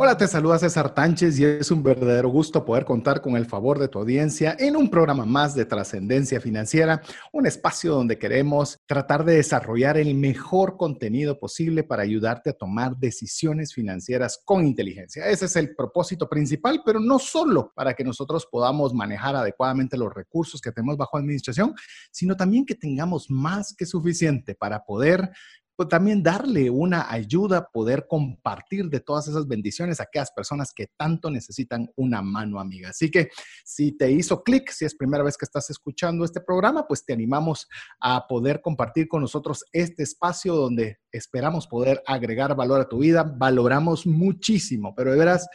Hola, te saluda César Tánchez y es un verdadero gusto poder contar con el favor de tu audiencia en un programa más de trascendencia financiera, un espacio donde queremos tratar de desarrollar el mejor contenido posible para ayudarte a tomar decisiones financieras con inteligencia. Ese es el propósito principal, pero no solo para que nosotros podamos manejar adecuadamente los recursos que tenemos bajo administración, sino también que tengamos más que suficiente para poder pues también darle una ayuda, poder compartir de todas esas bendiciones a aquellas personas que tanto necesitan una mano amiga. Así que si te hizo clic, si es primera vez que estás escuchando este programa, pues te animamos a poder compartir con nosotros este espacio donde esperamos poder agregar valor a tu vida. Valoramos muchísimo, pero de veras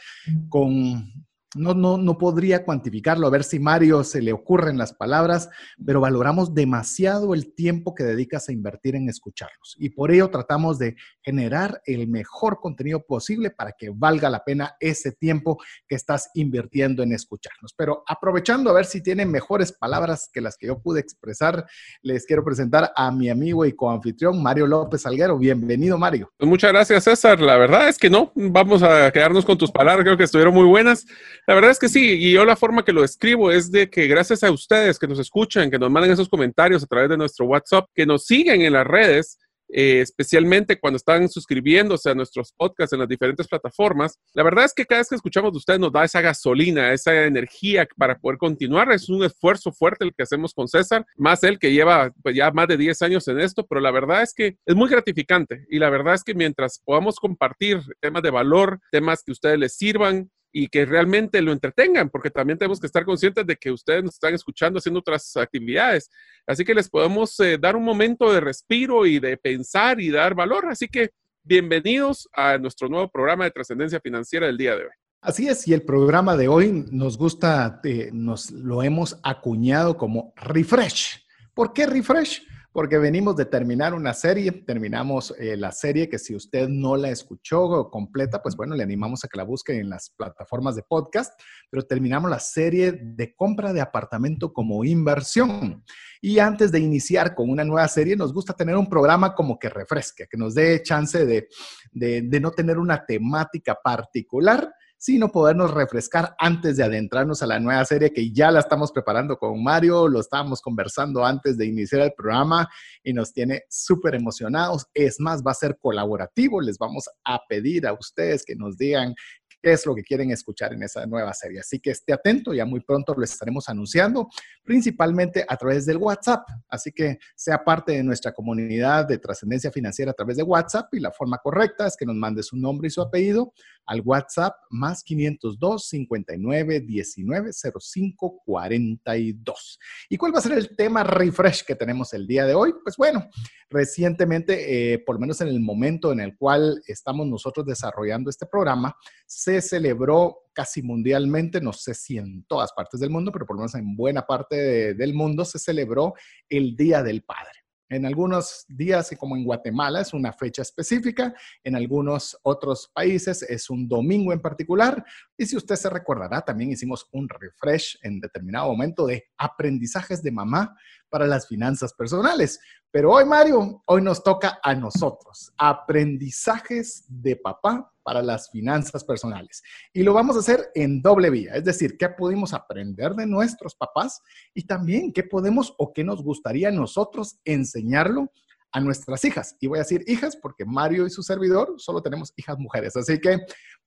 con no, no, no podría cuantificarlo, a ver si Mario se le ocurren las palabras, pero valoramos demasiado el tiempo que dedicas a invertir en escucharlos. Y por ello tratamos de generar el mejor contenido posible para que valga la pena ese tiempo que estás invirtiendo en escucharnos. Pero aprovechando a ver si tienen mejores palabras que las que yo pude expresar, les quiero presentar a mi amigo y coanfitrión Mario López Alguero. Bienvenido, Mario. Pues muchas gracias, César. La verdad es que no, vamos a quedarnos con tus palabras, creo que estuvieron muy buenas. La verdad es que sí, y yo la forma que lo escribo es de que gracias a ustedes que nos escuchan, que nos manden esos comentarios a través de nuestro WhatsApp, que nos siguen en las redes, eh, especialmente cuando están suscribiéndose a nuestros podcasts en las diferentes plataformas. La verdad es que cada vez que escuchamos de ustedes nos da esa gasolina, esa energía para poder continuar. Es un esfuerzo fuerte el que hacemos con César, más él que lleva pues, ya más de 10 años en esto, pero la verdad es que es muy gratificante y la verdad es que mientras podamos compartir temas de valor, temas que ustedes les sirvan, y que realmente lo entretengan, porque también tenemos que estar conscientes de que ustedes nos están escuchando haciendo otras actividades. Así que les podemos eh, dar un momento de respiro y de pensar y dar valor. Así que bienvenidos a nuestro nuevo programa de trascendencia financiera del día de hoy. Así es, y el programa de hoy nos gusta, eh, nos lo hemos acuñado como refresh. ¿Por qué refresh? Porque venimos de terminar una serie, terminamos eh, la serie que si usted no la escuchó completa, pues bueno, le animamos a que la busque en las plataformas de podcast, pero terminamos la serie de compra de apartamento como inversión. Y antes de iniciar con una nueva serie, nos gusta tener un programa como que refresque, que nos dé chance de, de no tener una temática particular, sino podernos refrescar antes de adentrarnos a la nueva serie que ya la estamos preparando con Mario, lo estábamos conversando antes de iniciar el programa y nos tiene súper emocionados. Es más, va a ser colaborativo, les vamos a pedir a ustedes que nos digan qué es lo que quieren escuchar en esa nueva serie. Así que esté atento, ya muy pronto lo estaremos anunciando, principalmente a través del WhatsApp. Así que sea parte de nuestra comunidad de trascendencia financiera a través de WhatsApp y la forma correcta es que nos mande su nombre y su apellido al WhatsApp más 502 59 19 05 42. ¿Y cuál va a ser el tema refresh que tenemos el día de hoy? Pues bueno, recientemente, eh, por lo menos en el momento en el cual estamos nosotros desarrollando este programa, se celebró casi mundialmente, no sé si en todas partes del mundo, pero por lo menos en buena parte del mundo se celebró el Día del Padre. En algunos días, como en Guatemala, es una fecha específica, en algunos otros países es un domingo en particular. Y si usted se recordará, también hicimos un refresh en determinado momento de aprendizajes de mamá para las finanzas personales. Pero hoy, Mario, hoy nos toca a nosotros, aprendizajes de papá para las finanzas personales. Y lo vamos a hacer en doble vía, es decir, qué pudimos aprender de nuestros papás y también qué podemos o qué nos gustaría nosotros enseñarlo a nuestras hijas. Y voy a decir hijas porque Mario y su servidor solo tenemos hijas mujeres. Así que,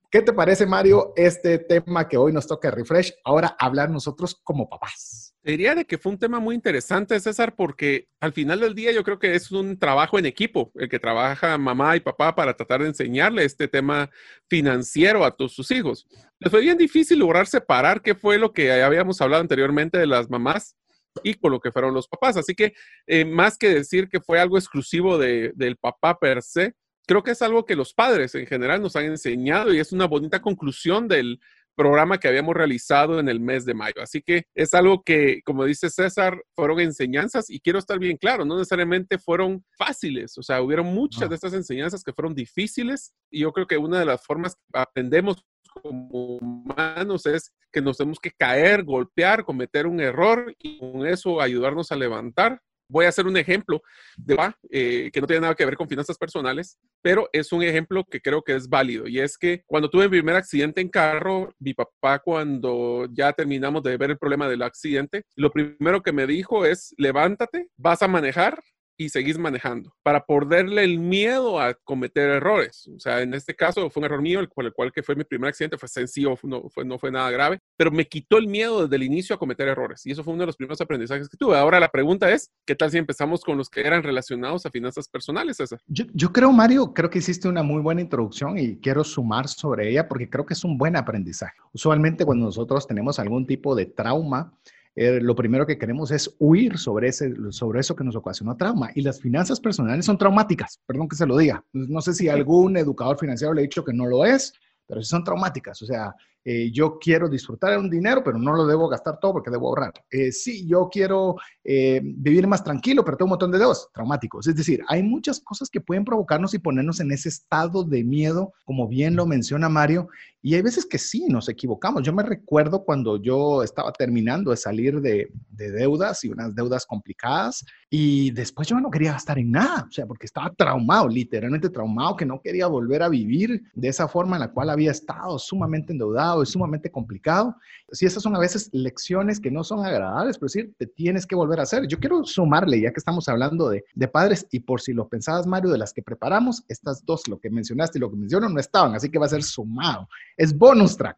¿qué te parece, Mario, este tema que hoy nos toca refresh? Ahora hablar nosotros como papás diría de que fue un tema muy interesante, César, porque al final del día yo creo que es un trabajo en equipo, el que trabaja mamá y papá para tratar de enseñarle este tema financiero a todos sus hijos. Les fue bien difícil lograr separar qué fue lo que habíamos hablado anteriormente de las mamás y con lo que fueron los papás. Así que eh, más que decir que fue algo exclusivo del papá per se, creo que es algo que los padres en general nos han enseñado y es una bonita conclusión del, programa que habíamos realizado en el mes de mayo. Así que es algo que, como dice César, fueron enseñanzas y quiero estar bien claro, no necesariamente fueron fáciles, o sea, hubieron muchas de estas enseñanzas que fueron difíciles y yo creo que una de las formas que aprendemos como humanos es que nos tenemos que caer, golpear, cometer un error y con eso ayudarnos a levantar voy a hacer un ejemplo de eh, que no tiene nada que ver con finanzas personales, pero es un ejemplo que creo que es válido. Y es que cuando tuve mi primer accidente en carro, mi papá, cuando ya terminamos de ver el problema del accidente, lo primero que me dijo es, levántate, vas a manejar y seguís manejando para perderle el miedo a cometer errores. O sea, en este caso fue un error mío, el cual, el cual que fue mi primer accidente, fue sencillo, no fue, no fue nada grave, pero me quitó el miedo desde el inicio a cometer errores. Y eso fue uno de los primeros aprendizajes que tuve. Ahora la pregunta es, ¿qué tal si empezamos con los que eran relacionados a finanzas personales, César? Yo, yo creo, Mario, creo que hiciste una muy buena introducción y quiero sumar sobre ella porque creo que es un buen aprendizaje. Usualmente cuando nosotros tenemos algún tipo de trauma, eh, lo primero que queremos es huir sobre, ese, sobre eso que nos ocasionó trauma. Y las finanzas personales son traumáticas, perdón que se lo diga. No sé si algún educador financiero le ha dicho que no lo es, pero sí son traumáticas. O sea, eh, yo quiero disfrutar de un dinero, pero no lo debo gastar todo porque debo ahorrar. Eh, sí, yo quiero eh, vivir más tranquilo, pero tengo un montón de deudas traumáticos. Es decir, hay muchas cosas que pueden provocarnos y ponernos en ese estado de miedo, como bien lo menciona Mario, y hay veces que sí, nos equivocamos. Yo me recuerdo cuando yo estaba terminando de salir de, de deudas y unas deudas complicadas, y después yo no quería gastar en nada, o sea, porque estaba traumado, literalmente traumado, que no quería volver a vivir de esa forma en la cual había estado sumamente endeudado es sumamente complicado. Sí, esas son a veces lecciones que no son agradables, pero sí, te tienes que volver a hacer. Yo quiero sumarle, ya que estamos hablando de, de padres, y por si lo pensabas, Mario, de las que preparamos, estas dos, lo que mencionaste y lo que menciono, no estaban, así que va a ser sumado. Es bonus track.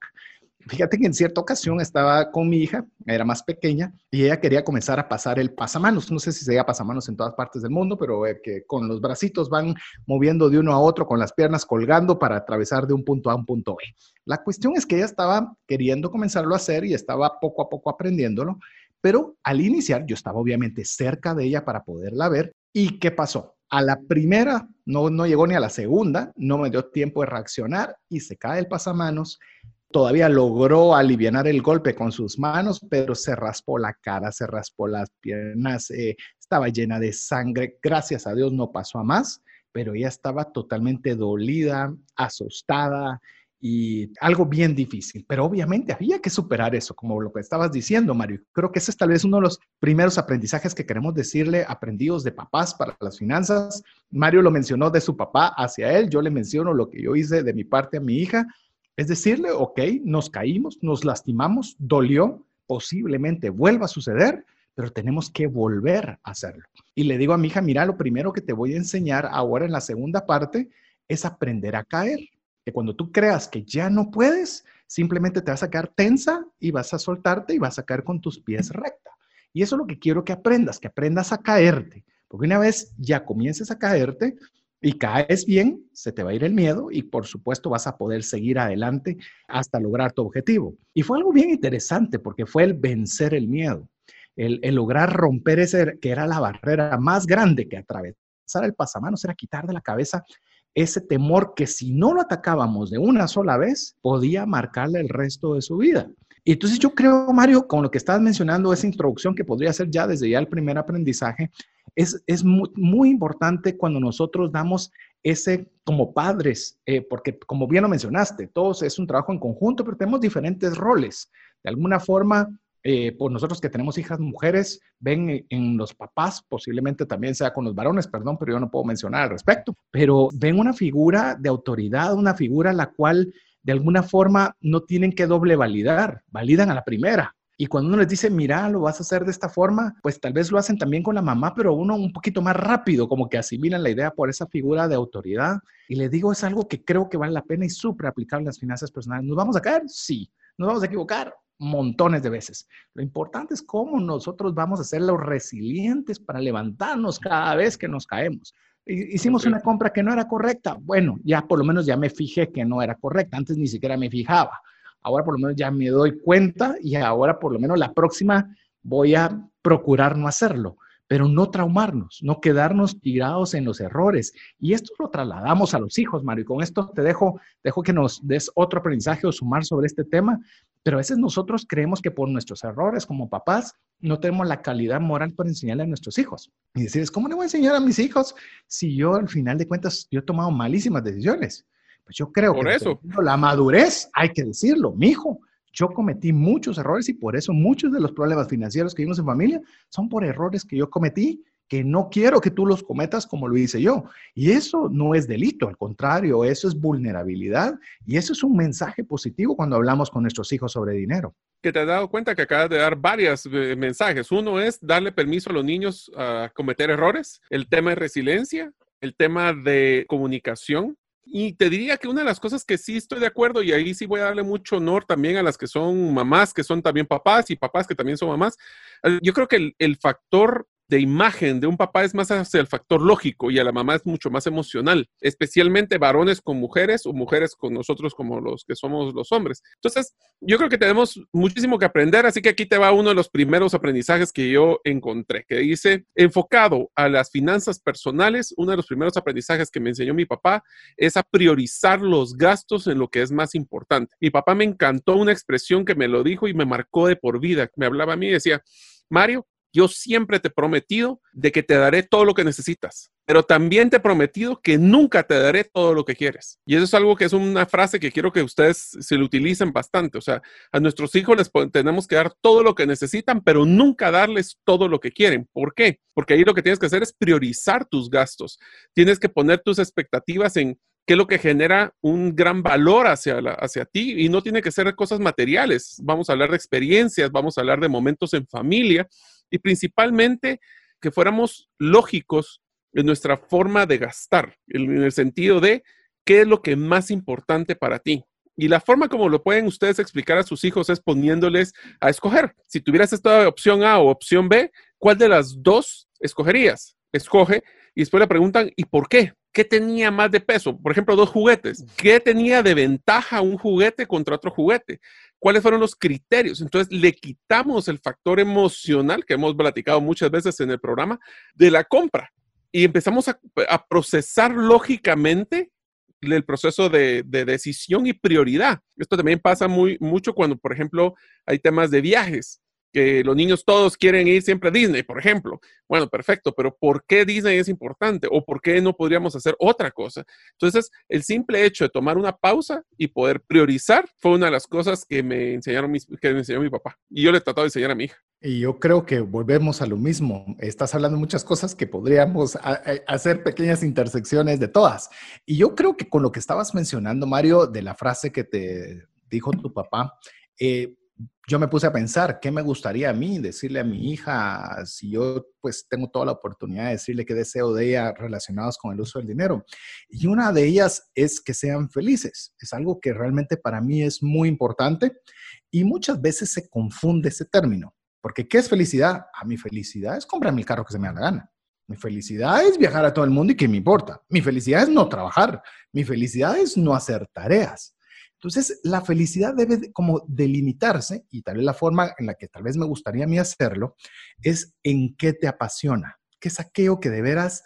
Fíjate que en cierta ocasión estaba con mi hija, era más pequeña, y ella quería comenzar a pasar el pasamanos. No sé si se llama pasamanos en todas partes del mundo, pero eh, que con los bracitos van moviendo de uno a otro, con las piernas colgando para atravesar de un punto A a un punto B. La cuestión es que ella estaba queriendo comenzarlo a hacer y estaba poco a poco aprendiéndolo, pero al iniciar yo estaba obviamente cerca de ella para poderla ver. ¿Y qué pasó? A la primera, no, no llegó ni a la segunda, no me dio tiempo de reaccionar y se cae el pasamanos Todavía logró aliviar el golpe con sus manos, pero se raspó la cara, se raspó las piernas, eh, estaba llena de sangre. Gracias a Dios no pasó a más, pero ella estaba totalmente dolida, asustada y algo bien difícil. Pero obviamente había que superar eso, como lo que estabas diciendo, Mario. Creo que ese es tal vez uno de los primeros aprendizajes que queremos decirle aprendidos de papás para las finanzas. Mario lo mencionó de su papá hacia él, yo le menciono lo que yo hice de mi parte a mi hija es decirle, ok, nos caímos, nos lastimamos, dolió, posiblemente vuelva a suceder, pero tenemos que volver a hacerlo. Y le digo a mi hija, mira, lo primero que te voy a enseñar ahora en la segunda parte es aprender a caer. Que cuando tú creas que ya no puedes, simplemente te vas a quedar tensa y vas a soltarte y vas a caer con tus pies recta. Y eso es lo que quiero que aprendas, que aprendas a caerte. Porque una vez ya comiences a caerte, y caes bien, se te va a ir el miedo y por supuesto vas a poder seguir adelante hasta lograr tu objetivo. Y fue algo bien interesante porque fue el vencer el miedo, el, lograr romper ese que era la barrera más grande que atravesar el pasamanos, era quitar de la cabeza ese temor que si no lo atacábamos de una sola vez, podía marcarle el resto de su vida. Y entonces yo creo, Mario, con lo que estás mencionando, esa introducción que podría ser ya desde ya el primer aprendizaje, es, muy, importante cuando nosotros damos ese como padres, eh, porque como bien lo mencionaste, todos es un trabajo en conjunto, pero tenemos diferentes roles. De alguna forma, eh, por nosotros que tenemos hijas mujeres, ven en los papás, posiblemente también sea con los varones, perdón, pero yo no puedo mencionar al respecto, pero ven una figura de autoridad, una figura la cual de alguna forma no tienen que doble validar, validan a la primera. Y cuando uno les dice, mira, lo vas a hacer de esta forma, pues tal vez lo hacen también con la mamá, pero uno un poquito más rápido, como que asimilan la idea por esa figura de autoridad. Y les digo, es algo que creo que vale la pena y súper aplicable en las finanzas personales. ¿Nos vamos a caer? Sí. ¿Nos vamos a equivocar? montones de veces. Lo importante es cómo nosotros vamos a ser los resilientes para levantarnos cada vez que nos caemos. Hicimos una compra que no era correcta. Bueno, ya por lo menos ya me fijé que no era correcta. Antes ni siquiera me fijaba. Ahora por lo menos ya me doy cuenta y ahora por lo menos la próxima voy a procurar no hacerlo. pero no traumarnos, no quedarnos tirados en los errores. Y esto lo trasladamos a los hijos, Mario. Y con esto te dejo, dejo que nos des otro aprendizaje o sumar sobre este tema. Pero a veces nosotros creemos que por nuestros errores como papás no tenemos la calidad moral para enseñarle a nuestros hijos. Y decir, ¿cómo le voy a enseñar a mis hijos si yo al final de cuentas yo he tomado malísimas decisiones? Pues yo creo por que eso. la madurez, hay que decirlo, mi hijo, yo cometí muchos errores y por eso muchos de los problemas financieros que vimos en familia son por errores que yo cometí que no quiero que tú los cometas como lo hice yo. Y eso no es delito, al contrario, eso es vulnerabilidad y eso es un mensaje positivo cuando hablamos con nuestros hijos sobre dinero. Que te has dado cuenta que acabas de dar varios eh, mensajes. Uno es darle permiso a los niños a cometer errores, el tema de resiliencia, el tema de comunicación, y te diría que una de las cosas que sí estoy de acuerdo, y ahí sí voy a darle mucho honor también a las que son mamás, que son también papás, y papás que también son mamás, eh, yo creo que el, el factor de imagen de un papá es más hacia el factor lógico y a la mamá es mucho más emocional, especialmente varones con mujeres o mujeres con nosotros como los que somos los hombres. Entonces, yo creo que tenemos muchísimo que aprender, así que aquí te va uno de los primeros aprendizajes que yo encontré, que dice, enfocado a las finanzas personales, uno de los primeros aprendizajes que me enseñó mi papá es a priorizar los gastos en lo que es más importante. Mi papá me encantó una expresión que me lo dijo y me marcó de por vida. Me hablaba a mí y decía, Mario, yo siempre te he prometido de que te daré todo lo que necesitas, pero también te he prometido que nunca te daré todo lo que quieres. Y eso es algo que es una frase que quiero que ustedes se lo utilicen bastante. O sea, a nuestros hijos les tenemos que dar todo lo que necesitan, pero nunca darles todo lo que quieren. ¿Por qué? Porque ahí lo que tienes que hacer es priorizar tus gastos. Tienes que poner tus expectativas en qué es lo que genera un gran valor hacia, hacia ti y no tiene que ser cosas materiales. Vamos a hablar de experiencias, vamos a hablar de momentos en familia y principalmente que fuéramos lógicos en nuestra forma de gastar, en el sentido de qué es lo que más importante para ti. Y la forma como lo pueden ustedes explicar a sus hijos es poniéndoles a escoger. Si tuvieras esta opción A o opción B, ¿cuál de las dos escogerías? Escoge y después le preguntan, ¿y por qué? ¿Qué tenía más de peso? Por ejemplo, dos juguetes. ¿Qué tenía de ventaja un juguete contra otro juguete? ¿Cuáles fueron los criterios? Entonces le quitamos el factor emocional que hemos platicado muchas veces en el programa de la compra y empezamos a, a procesar lógicamente el proceso de, de, decisión y prioridad. Esto también pasa muy mucho cuando, por ejemplo, hay temas de viajes que los niños todos quieren ir siempre a Disney, por ejemplo. Bueno, perfecto, pero ¿por qué Disney es importante? ¿O por qué no podríamos hacer otra cosa? Entonces, el simple hecho de tomar una pausa y poder priorizar fue una de las cosas que me enseñaron mis, que me enseñó mi papá. Y yo le he tratado de enseñar a mi hija. Y yo creo que volvemos a lo mismo. Estás hablando de muchas cosas que podríamos hacer pequeñas intersecciones de todas. Y yo creo que con lo que estabas mencionando, Mario, de la frase que te dijo tu papá, eh, yo me puse a pensar, ¿qué me gustaría a mí decirle a mi hija si yo pues tengo toda la oportunidad de decirle qué deseo de ella relacionados con el uso del dinero? Y una de ellas es que sean felices. Es algo que realmente para mí es muy importante y muchas veces se confunde ese término. Porque ¿qué es felicidad? A ah, mi felicidad es comprarme el carro que se me da la gana. Mi felicidad es viajar a todo el mundo y que me importa. Mi felicidad es no trabajar. Mi felicidad es no hacer tareas. Entonces, la felicidad debe como delimitarse, y tal vez la forma en la que tal vez me gustaría a mí hacerlo, es en qué te apasiona, qué es aquello que de veras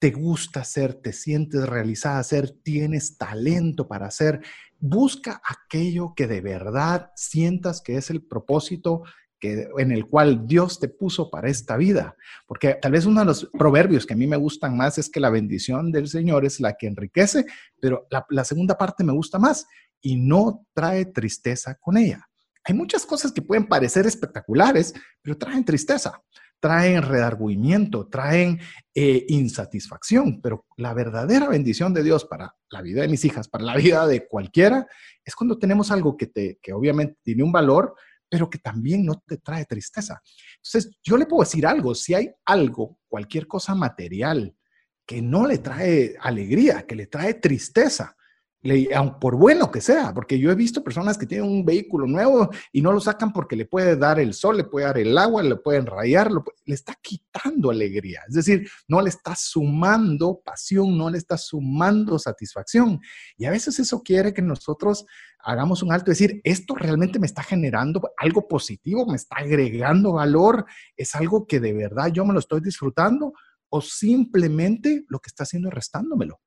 te gusta hacer, te sientes realizada hacer, tienes talento para hacer. Busca aquello que de verdad sientas que es el propósito que, en el cual Dios te puso para esta vida. Porque tal vez uno de los proverbios que a mí me gustan más es que la bendición del Señor es la que enriquece, pero la, la segunda parte me gusta más y no trae tristeza con ella. Hay muchas cosas que pueden parecer espectaculares, pero traen tristeza, traen redargüimiento, traen eh, insatisfacción, pero la verdadera bendición de Dios para la vida de mis hijas, para la vida de cualquiera, es cuando tenemos algo que, te, que obviamente tiene un valor, pero que también no te trae tristeza. Entonces, yo le puedo decir algo, si hay algo, cualquier cosa material, que no le trae alegría, que le trae tristeza, por bueno que sea, porque yo he visto personas que tienen un vehículo nuevo y no lo sacan porque le puede dar el sol, le puede dar el agua, le pueden rayar, le está quitando alegría. Es decir, no le está sumando pasión, no le está sumando satisfacción. Y a veces eso quiere que nosotros hagamos un alto decir, esto realmente me está generando algo positivo, me está agregando valor, es algo que de verdad yo me lo estoy disfrutando o simplemente lo que está haciendo es restándomelo.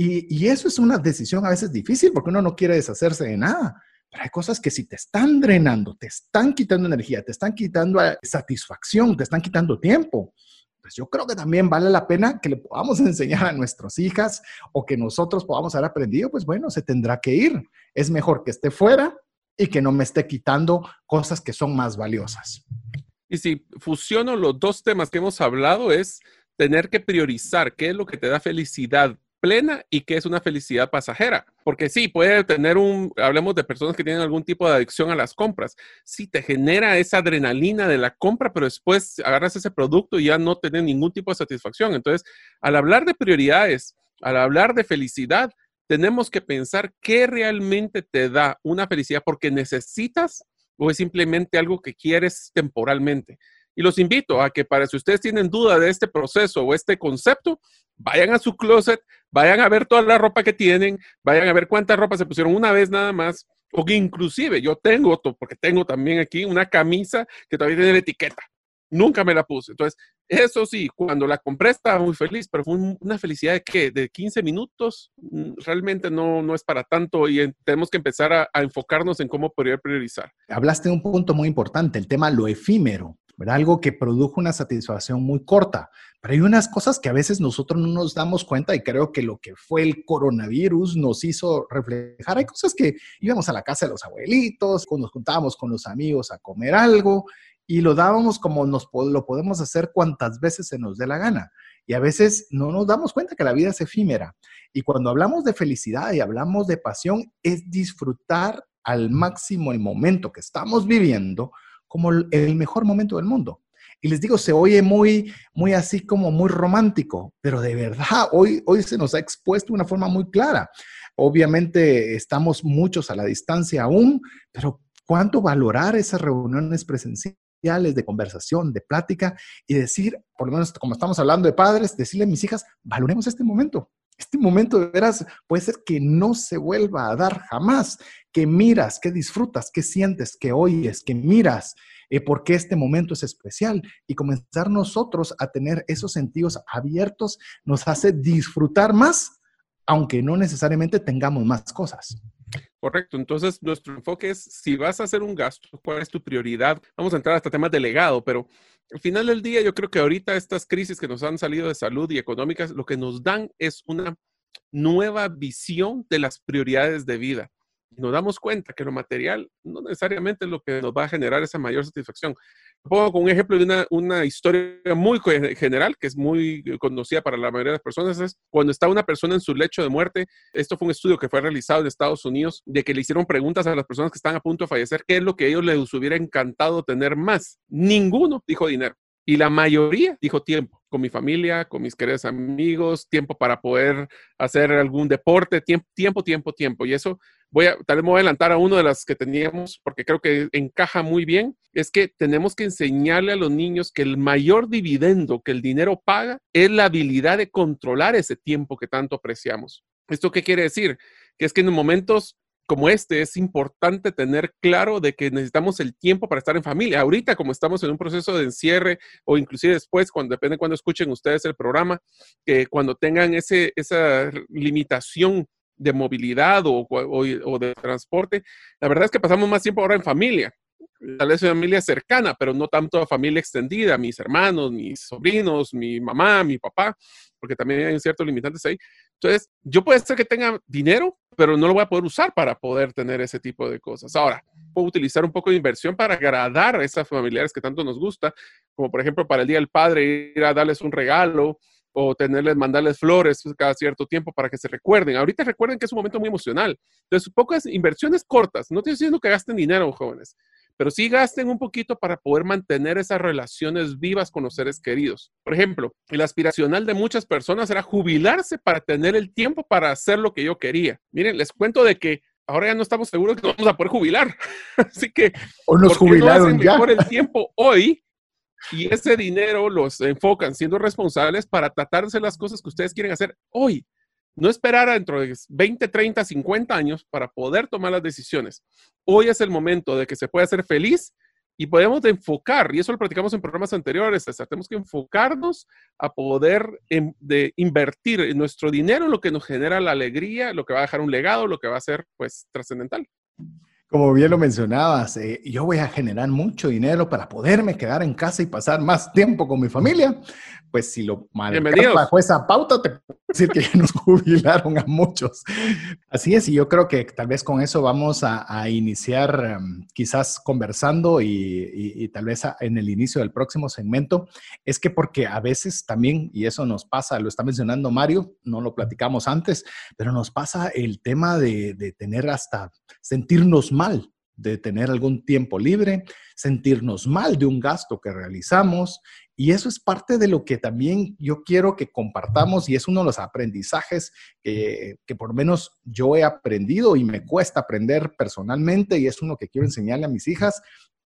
Y, eso es una decisión a veces difícil porque uno no quiere deshacerse de nada. Pero hay cosas que si te están drenando, te están quitando energía, te están quitando eh, satisfacción, te están quitando tiempo, pues yo creo que también vale la pena que le podamos enseñar a nuestras hijas o que nosotros podamos haber aprendido, pues bueno, se tendrá que ir. Es mejor que esté fuera y que no me esté quitando cosas que son más valiosas. Y si fusiono los dos temas que hemos hablado, es tener que priorizar qué es lo que te da felicidad plena y que es una felicidad pasajera. Porque sí, puede tener un, hablemos de personas que tienen algún tipo de adicción a las compras. Sí, te genera esa adrenalina de la compra, pero después agarras ese producto y ya no tienes ningún tipo de satisfacción. Entonces, al hablar de prioridades, al hablar de felicidad, tenemos que pensar qué realmente te da una felicidad porque necesitas o es simplemente algo que quieres temporalmente. Y los invito a que para si ustedes tienen duda de este proceso o este concepto, vayan a su closet, vayan a ver toda la ropa que tienen, vayan a ver cuánta ropa se pusieron una vez nada más, o que inclusive yo tengo, porque tengo también aquí una camisa que todavía tiene la etiqueta. Nunca me la puse. Entonces, eso sí, cuando la compré estaba muy feliz, pero fue una felicidad de que de 15 minutos mm, realmente no, no es para tanto y tenemos que empezar a, enfocarnos en cómo poder priorizar. Hablaste de un punto muy importante, el tema lo efímero. Algo que produjo una satisfacción muy corta. Pero hay unas cosas que a veces nosotros no nos damos cuenta y creo que lo que fue el coronavirus nos hizo reflejar. Hay cosas que íbamos a la casa de los abuelitos, nos juntábamos con los amigos a comer algo y lo dábamos como nos lo podemos hacer cuantas veces se nos dé la gana. Y a veces no nos damos cuenta que la vida es efímera. Y cuando hablamos de felicidad y hablamos de pasión, es disfrutar al máximo el momento que estamos viviendo como el mejor momento del mundo. Y les digo, se oye muy, muy así como muy romántico, pero de verdad, hoy, hoy se nos ha expuesto de una forma muy clara. Obviamente estamos muchos a la distancia aún, pero ¿cuánto valorar esas reuniones presenciales de conversación, de plática y decir, por lo menos como estamos hablando de padres, decirle a mis hijas, valoremos este momento. Este momento de veras puede ser que no se vuelva a dar jamás, que miras, que disfrutas, que sientes, que oyes, que miras, eh, porque este momento es especial y comenzar nosotros a tener esos sentidos abiertos nos hace disfrutar más, aunque no necesariamente tengamos más cosas. Correcto, entonces nuestro enfoque es si vas a hacer un gasto, cuál es tu prioridad. Vamos a entrar hasta temas de legado, pero al final del día, yo creo que ahorita estas crisis que nos han salido de salud y económicas, lo que nos dan es una nueva visión de las prioridades de vida. Nos damos cuenta que lo material no necesariamente es lo que nos va a generar esa mayor satisfacción. Pongo con un ejemplo de una, una, historia muy general, que es muy conocida para la mayoría de las personas, es cuando está una persona en su lecho de muerte. Esto fue un estudio que fue realizado en Estados Unidos, de que le hicieron preguntas a las personas que están a punto de fallecer, qué es lo que a ellos les hubiera encantado tener más. Ninguno dijo dinero. Y la mayoría dijo tiempo, con mi familia, con mis queridos amigos, tiempo para poder hacer algún deporte, tiempo, tiempo, tiempo, tiempo. Y eso voy a, tal vez me voy a adelantar a uno de las que teníamos, porque creo que encaja muy bien, es que tenemos que enseñarle a los niños que el mayor dividendo que el dinero paga es la habilidad de controlar ese tiempo que tanto apreciamos. ¿Esto qué quiere decir? Que es que en momentos como este es importante tener claro de que necesitamos el tiempo para estar en familia. Ahorita, como estamos en un proceso de encierre o inclusive después, cuando depende cuando escuchen ustedes el programa, que cuando tengan ese, esa limitación de movilidad o, o, de transporte, la verdad es que pasamos más tiempo ahora en familia. Tal vez familia cercana, pero no tanto familia extendida, mis hermanos, mis sobrinos, mi mamá, mi papá, porque también hay ciertos limitantes ahí. Entonces, yo puede ser que tenga dinero, pero no lo voy a poder usar para poder tener ese tipo de cosas. Ahora, puedo utilizar un poco de inversión para agradar a esas familiares que tanto nos gusta, como por ejemplo para el Día del Padre, ir a darles un regalo o tenerles, mandarles flores cada cierto tiempo para que se recuerden. Ahorita recuerden que es un momento muy emocional. Entonces, pocas inversiones cortas. No estoy diciendo que gasten dinero, jóvenes, pero sí gasten un poquito para poder mantener esas relaciones vivas con los seres queridos. Por ejemplo, el aspiracional de muchas personas era jubilarse para tener el tiempo para hacer lo que yo quería. Miren, les cuento de que ahora ya no estamos seguros que nos vamos a poder jubilar. Así que o nos jubilaron no ya. el tiempo hoy y ese dinero los enfocan siendo responsables para tratarse las cosas que ustedes quieren hacer hoy. No esperar dentro de 20, 30, 50 años para poder tomar las decisiones. Hoy es el momento de que se pueda ser feliz y podemos enfocar, y eso lo platicamos en programas anteriores, tenemos que enfocarnos a poder de invertir nuestro dinero en lo que nos genera la alegría, lo que va a dejar un legado, lo que va a ser pues trascendental. Como bien lo mencionabas, eh, yo voy a generar mucho dinero para poderme quedar en casa y pasar más tiempo con mi familia. Pues si lo marcas bajo esa pauta, te puedo decir que ya nos jubilaron a muchos. Así es, y yo creo que tal vez con eso vamos a, iniciar em, quizás conversando y, y, tal vez en el inicio del próximo segmento, es que porque a veces también, y eso nos pasa, lo está mencionando Mario, no lo platicamos antes, pero nos pasa el tema de, de tener hasta sentirnos mal de tener algún tiempo libre, sentirnos mal de un gasto que realizamos. Y eso es parte de lo que también yo quiero que compartamos y es uno de los aprendizajes que, por lo menos yo he aprendido y me cuesta aprender personalmente y es uno que quiero enseñarle a mis hijas,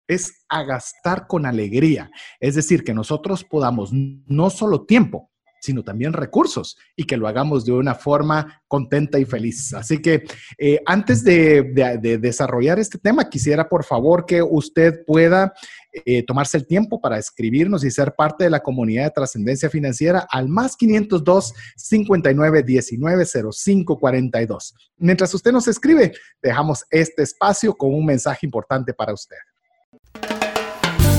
es a gastar con alegría. Es decir, que nosotros podamos no solo tiempo, sino también recursos y que lo hagamos de una forma contenta y feliz. Así que eh, antes de, desarrollar este tema, quisiera por favor que usted pueda eh, tomarse el tiempo para escribirnos y ser parte de la comunidad de trascendencia financiera al más 502 59 19 05 42. Mientras usted nos escribe, dejamos este espacio con un mensaje importante para usted.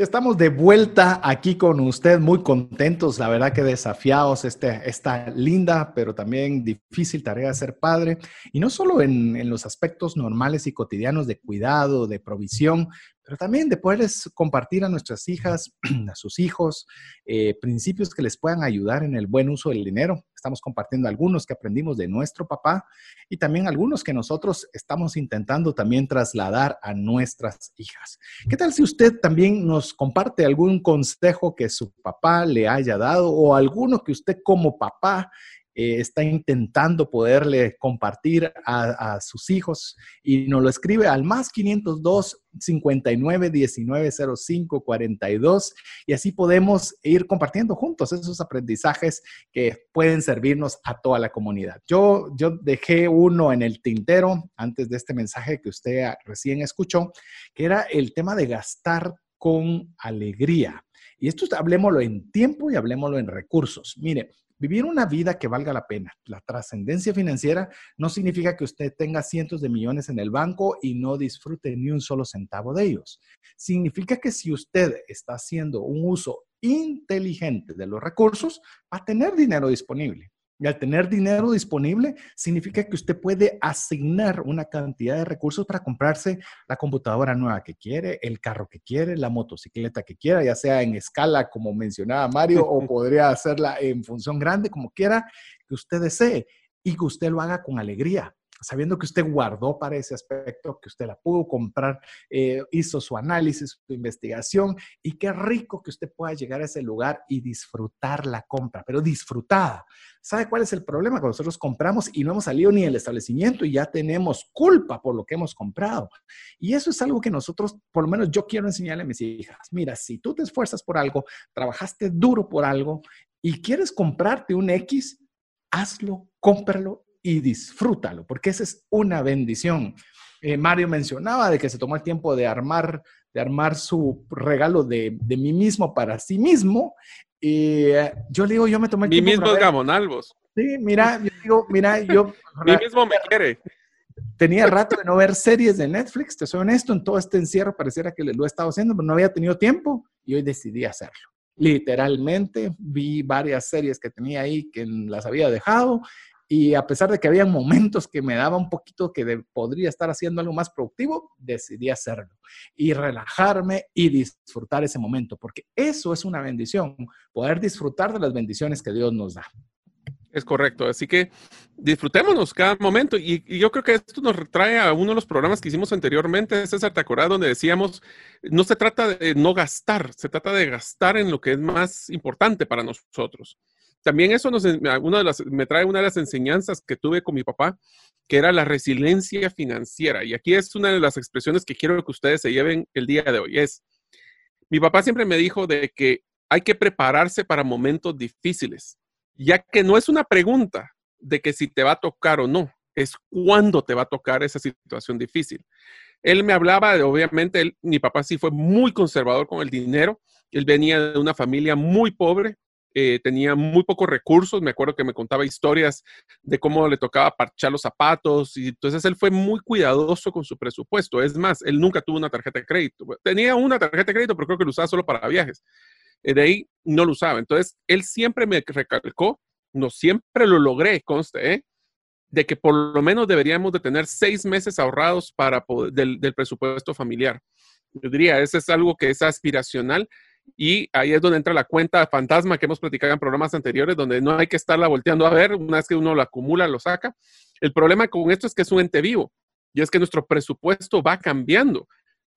Estamos de vuelta aquí con usted, muy contentos, la verdad que desafiados este, esta linda, pero también difícil tarea de ser padre, y no solo en, en los aspectos normales y cotidianos de cuidado, de provisión, pero también de poderles compartir a nuestras hijas, a sus hijos, eh, principios que les puedan ayudar en el buen uso del dinero. Estamos compartiendo algunos que aprendimos de nuestro papá y también algunos que nosotros estamos intentando también trasladar a nuestras hijas. ¿Qué tal si usted también nos comparte algún consejo que su papá le haya dado o alguno que usted como papá eh, está intentando poderle compartir a, sus hijos y nos lo escribe al más 502 59 19 05 42 y así podemos ir compartiendo juntos esos aprendizajes que pueden servirnos a toda la comunidad. Yo, yo dejé uno en el tintero antes de este mensaje que usted recién escuchó, que era el tema de gastar con alegría. Y esto hablemoslo en tiempo y hablemoslo en recursos. Mire, Vivir una vida que valga la pena. La trascendencia financiera no significa que usted tenga cientos de millones en el banco y no disfrute ni un solo centavo de ellos. Significa que si usted está haciendo un uso inteligente de los recursos, va a tener dinero disponible. Y al tener dinero disponible, significa que usted puede asignar una cantidad de recursos para comprarse la computadora nueva que quiere, el carro que quiere, la motocicleta que quiera, ya sea en escala, como mencionaba Mario, o podría hacerla en función grande, como quiera que usted desee, y que usted lo haga con alegría sabiendo que usted guardó para ese aspecto, que usted la pudo comprar, eh, hizo su análisis, su investigación y qué rico que usted pueda llegar a ese lugar y disfrutar la compra, pero disfrutada. ¿Sabe cuál es el problema? Cuando nosotros compramos y no hemos salido ni del establecimiento y ya tenemos culpa por lo que hemos comprado. Y eso es algo que nosotros, por lo menos yo quiero enseñarle a mis hijas. Mira, si tú te esfuerzas por algo, trabajaste duro por algo y quieres comprarte un X, hazlo, cómpralo y disfrútalo, porque esa es una bendición. Eh, Mario mencionaba de que se tomó el tiempo de armar, de armar su regalo de, de mí mismo para sí mismo. Y eh, yo le digo, yo me tomé el Mi tiempo. mismo es ver- Gamonalvos. Sí, mira, yo digo, mira, yo Mi mismo me quiere. tenía rato de no ver series de Netflix, te soy honesto, en todo este encierro pareciera que lo he estado haciendo, pero no había tenido tiempo y hoy decidí hacerlo. Literalmente vi varias series que tenía ahí que las había dejado y a pesar de que había momentos que me daba un poquito que podría estar haciendo algo más productivo, decidí hacerlo y relajarme y disfrutar ese momento, porque eso es una bendición, poder disfrutar de las bendiciones que Dios nos da. Es correcto. Así que disfrutémonos cada momento. Y, yo creo que esto nos retrae a uno de los programas que hicimos anteriormente, César, ¿te acordás? Donde decíamos, no se trata de no gastar, se trata de gastar en lo que es más importante para nosotros. También eso nos, una de las, me trae una de las enseñanzas que tuve con mi papá, que era la resiliencia financiera. Y aquí es una de las expresiones que quiero que ustedes se lleven el día de hoy. Es, mi papá siempre me dijo de que hay que prepararse para momentos difíciles ya que no es una pregunta de que si te va a tocar o no, es cuándo te va a tocar esa situación difícil. Él me hablaba, de, obviamente, mi papá sí fue muy conservador con el dinero, él venía de una familia muy pobre, eh, tenía muy pocos recursos, me acuerdo que me contaba historias de cómo le tocaba parchar los zapatos, y entonces él fue muy cuidadoso con su presupuesto, es más, él nunca tuvo una tarjeta de crédito, tenía una tarjeta de crédito, pero creo que lo usaba solo para viajes eh, de ahí no lo usaba. Entonces, él siempre me recalcó, no siempre lo logré, conste, ¿eh? de que por lo menos deberíamos de tener seis meses ahorrados para del, del presupuesto familiar. Yo diría, ese es algo que es aspiracional y ahí es donde entra la cuenta fantasma que hemos platicado en programas anteriores, donde no hay que estarla volteando a ver, una vez que uno la acumula, lo saca. El problema con esto es que es un ente vivo y es que nuestro presupuesto va cambiando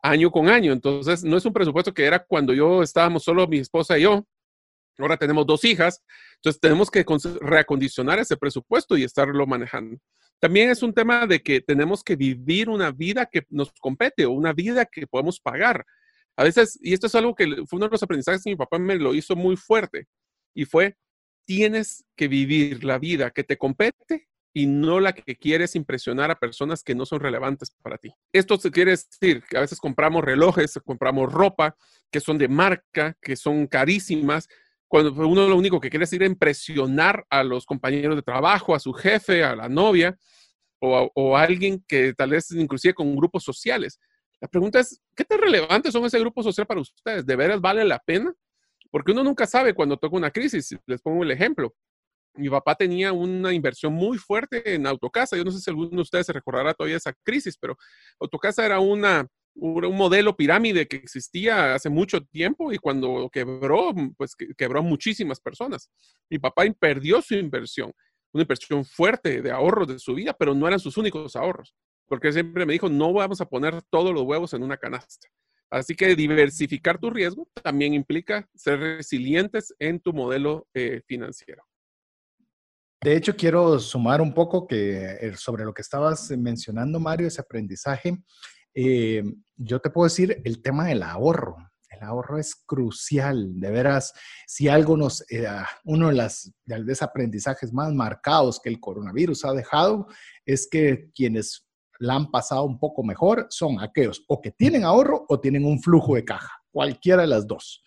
año con año. Entonces, no es un presupuesto que era cuando yo estábamos solo mi esposa y yo. Ahora tenemos dos hijas, entonces tenemos que reacondicionar ese presupuesto y estarlo manejando. También es un tema de que tenemos que vivir una vida que nos compete o una vida que podemos pagar. A veces, y esto es algo que fue uno de los aprendizajes que mi papá me lo hizo muy fuerte, y fue, tienes que vivir la vida que te compete y no la que quieres impresionar a personas que no son relevantes para ti. Esto quiere decir que a veces compramos relojes, compramos ropa que son de marca, que son carísimas, cuando uno lo único que quiere es ir a impresionar a los compañeros de trabajo, a su jefe, a la novia o a alguien que tal vez inclusive con grupos sociales. La pregunta es, ¿qué tan relevantes son ese grupo social para ustedes? ¿De veras vale la pena? Porque uno nunca sabe cuando toca una crisis. Les pongo el ejemplo mi papá tenía una inversión muy fuerte en Autocasa. Yo no sé si alguno de ustedes se recordará todavía esa crisis, pero Autocasa era una, un, modelo pirámide que existía hace mucho tiempo y cuando quebró, pues que, quebró a muchísimas personas. Mi papá perdió su inversión, una inversión fuerte de ahorros de su vida, pero no eran sus únicos ahorros, porque siempre me dijo, no vamos a poner todos los huevos en una canasta. Así que diversificar tu riesgo también implica ser resilientes en tu modelo eh, financiero. De hecho, quiero sumar un poco que eh, sobre lo que estabas mencionando, Mario, ese aprendizaje. Eh, yo te puedo decir el tema del ahorro. El ahorro es crucial, de veras. Si algo nos, eh, uno de los aprendizajes más marcados que el coronavirus ha dejado es que quienes la han pasado un poco mejor son aquellos o que tienen ahorro o tienen un flujo de caja, cualquiera de las dos.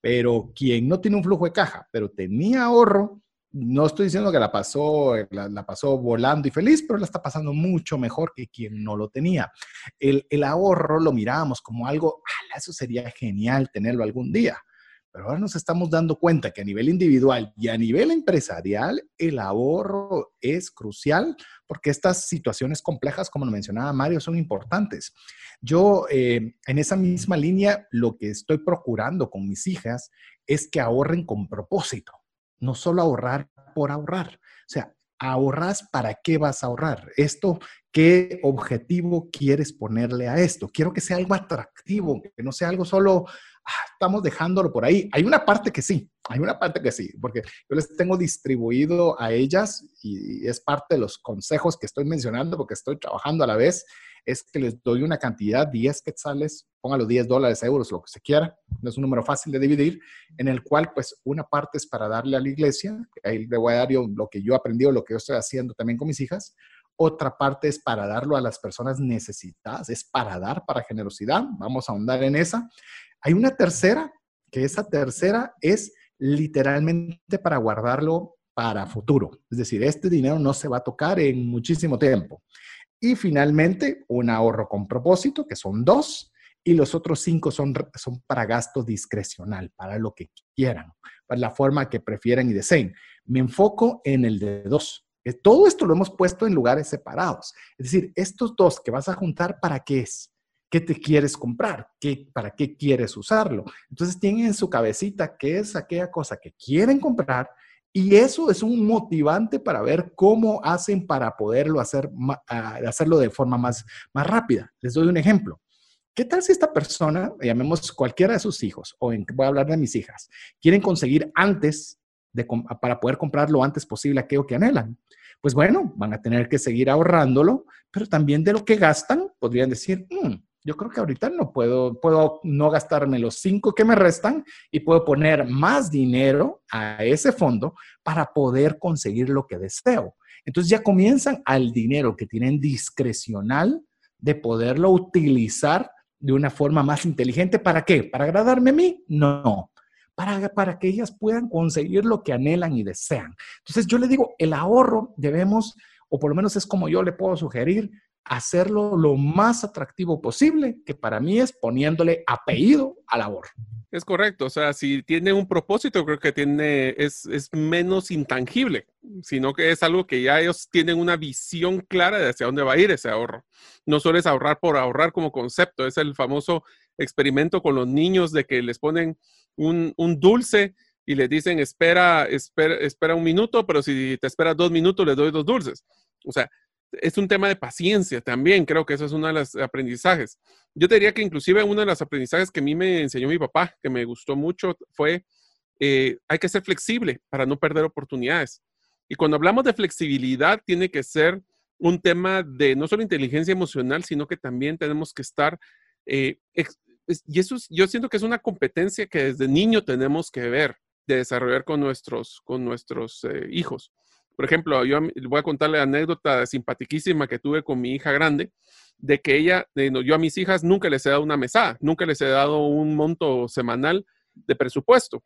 Pero quien no tiene un flujo de caja, pero tenía ahorro, no estoy diciendo que la pasó, la, pasó volando y feliz, pero la está pasando mucho mejor que quien no lo tenía. El, el ahorro lo mirábamos como algo, eso sería genial tenerlo algún día. Pero ahora nos estamos dando cuenta que a nivel individual y a nivel empresarial, el ahorro es crucial porque estas situaciones complejas, como lo mencionaba Mario, son importantes. Yo, eh, en esa misma línea, lo que estoy procurando con mis hijas es que ahorren con propósito no solo ahorrar por ahorrar. O sea, ahorras, ¿para qué vas a ahorrar? Esto, ¿qué objetivo quieres ponerle a esto? Quiero que sea algo atractivo, que no sea algo solo, ah, estamos dejándolo por ahí. Hay una parte que sí, hay una parte que sí, porque yo les tengo distribuido a ellas y es parte de los consejos que estoy mencionando porque estoy trabajando a la vez es que les doy una cantidad, 10 quetzales, póngalo 10 dólares, euros, lo que se quiera, no es un número fácil de dividir, en el cual pues una parte es para darle a la iglesia, ahí le voy a dar lo que yo he aprendido, lo que yo estoy haciendo también con mis hijas, otra parte es para darlo a las personas necesitadas, es para dar, para generosidad, vamos a ahondar en esa. Hay una tercera, que esa tercera es literalmente para guardarlo para futuro. Es decir, este dinero no se va a tocar en muchísimo tiempo. Y finalmente, un ahorro con propósito, que son dos, y los otros cinco son, son para gasto discrecional, para lo que quieran, para la forma que prefieran y deseen. Me enfoco en el de dos. Eh, todo esto lo hemos puesto en lugares separados. Es decir, estos dos que vas a juntar, ¿para qué es? ¿Qué te quieres comprar? ¿Qué, ¿Para qué quieres usarlo? Entonces tienen en su cabecita qué es aquella cosa que quieren comprar y eso es un motivante para ver cómo hacen para poderlo hacer, ah, hacerlo de forma más, más rápida. Les doy un ejemplo. ¿Qué tal si esta persona, llamemos cualquiera de sus hijos, o en, voy a hablar de mis hijas, quieren conseguir antes de, para poder comprar lo antes posible aquello que anhelan? Pues bueno, van a tener que seguir ahorrándolo, pero también de lo que gastan, podrían decir, mm, yo creo que ahorita no puedo, puedo no gastarme los cinco que me restan y puedo poner más dinero a ese fondo para poder conseguir lo que deseo. Entonces ya comienzan al dinero que tienen discrecional de poderlo utilizar de una forma más inteligente. ¿Para qué? ¿Para agradarme a mí? No. Para, para que ellas puedan conseguir lo que anhelan y desean. Entonces yo le digo, el ahorro debemos, o por lo menos es como yo le puedo sugerir, hacerlo lo más atractivo posible, que para mí es poniéndole apellido a labor. Es correcto, o sea, si tiene un propósito, creo que tiene, es, es, menos intangible, sino que es algo que ya ellos tienen una visión clara de hacia dónde va a ir ese ahorro. No solo es ahorrar por ahorrar como concepto, es el famoso experimento con los niños de que les ponen un, un dulce y les dicen, espera, espera, espera un minuto, pero si te esperas dos minutos, les doy dos dulces. O sea, es un tema de paciencia también, creo que eso es uno de los aprendizajes. Yo te diría que inclusive uno de los aprendizajes que a mí me enseñó mi papá, que me gustó mucho, fue eh, hay que ser flexible para no perder oportunidades. Y cuando hablamos de flexibilidad, tiene que ser un tema de no solo inteligencia emocional, sino que también tenemos que estar, eh, y eso yo siento que es una competencia que desde niño tenemos que ver, de desarrollar con nuestros, con nuestros eh, hijos. Por ejemplo, yo voy a contarle anécdota simpatiquísima que tuve con mi hija grande, de que ella, yo a mis hijas nunca les he dado una mesada, nunca les he dado un monto semanal de presupuesto,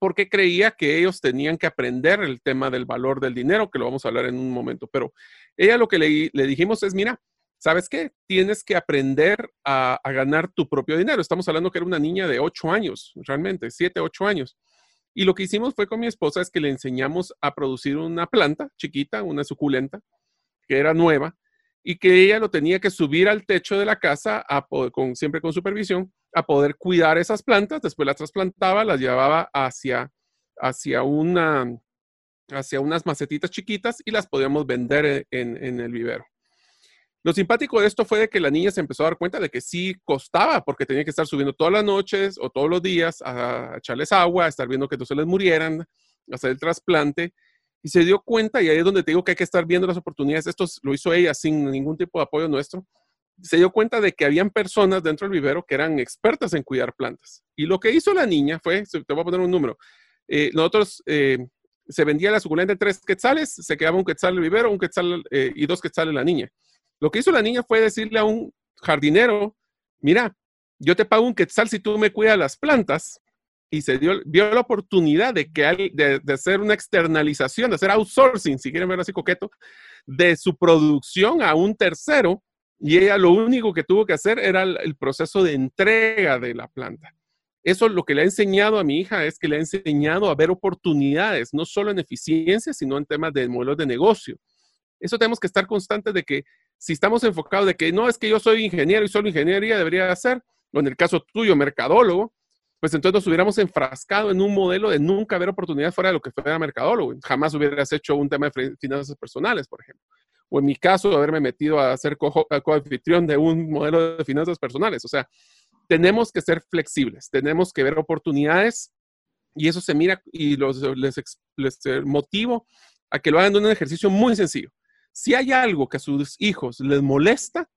porque creía que ellos tenían que aprender el tema del valor del dinero, que lo vamos a hablar en un momento. Pero ella lo que le, le dijimos es, mira, ¿sabes qué? Tienes que aprender a, a, ganar tu propio dinero. Estamos hablando que era una niña de 8 años, realmente, 7, 8 años. Y lo que hicimos fue con mi esposa es que le enseñamos a producir una planta chiquita, una suculenta, que era nueva, y que ella lo tenía que subir al techo de la casa, con, siempre con supervisión, a poder cuidar esas plantas, después las trasplantaba, las llevaba hacia, hacia, una, hacia unas macetitas chiquitas y las podíamos vender en el vivero. Lo simpático de esto fue de que la niña se empezó a dar cuenta de que sí costaba, porque tenía que estar subiendo todas las noches o todos los días a, echarles agua, a estar viendo que no se les murieran, hacer el trasplante. Y se dio cuenta, y ahí es donde te digo que hay que estar viendo las oportunidades. Esto lo hizo ella sin ningún tipo de apoyo nuestro. Se dio cuenta de que habían personas dentro del vivero que eran expertas en cuidar plantas. Y lo que hizo la niña fue, te voy a poner un número, eh, nosotros eh, se vendía la suculenta en tres quetzales, se quedaba un quetzal el vivero, un quetzal eh, y dos quetzales la niña. Lo que hizo la niña fue decirle a un jardinero, mira, yo te pago un quetzal si tú me cuidas las plantas. Y se dio, vio la oportunidad de, que, de, de hacer una externalización, de hacer outsourcing, si quieren verlo así coqueto, de su producción a un tercero. Y ella lo único que tuvo que hacer era el, proceso de entrega de la planta. Eso lo que le ha enseñado a mi hija es que le ha enseñado a ver oportunidades, no solo en eficiencia, sino en temas de modelos de negocio. Eso tenemos que estar constantes de que si estamos enfocados de que no es que yo soy ingeniero y solo ingeniería debería hacer, o en el caso tuyo, mercadólogo, pues entonces nos hubiéramos enfrascado en un modelo de nunca ver oportunidades fuera de lo que fuera mercadólogo. Jamás hubieras hecho un tema de finanzas personales, por ejemplo. O en mi caso, haberme metido a ser coanfitrión de un modelo de finanzas personales. O sea, tenemos que ser flexibles, tenemos que ver oportunidades y eso se mira y los, les, les eh, motivo a que lo hagan de un ejercicio muy sencillo. Si hay algo que a sus hijos les molesta,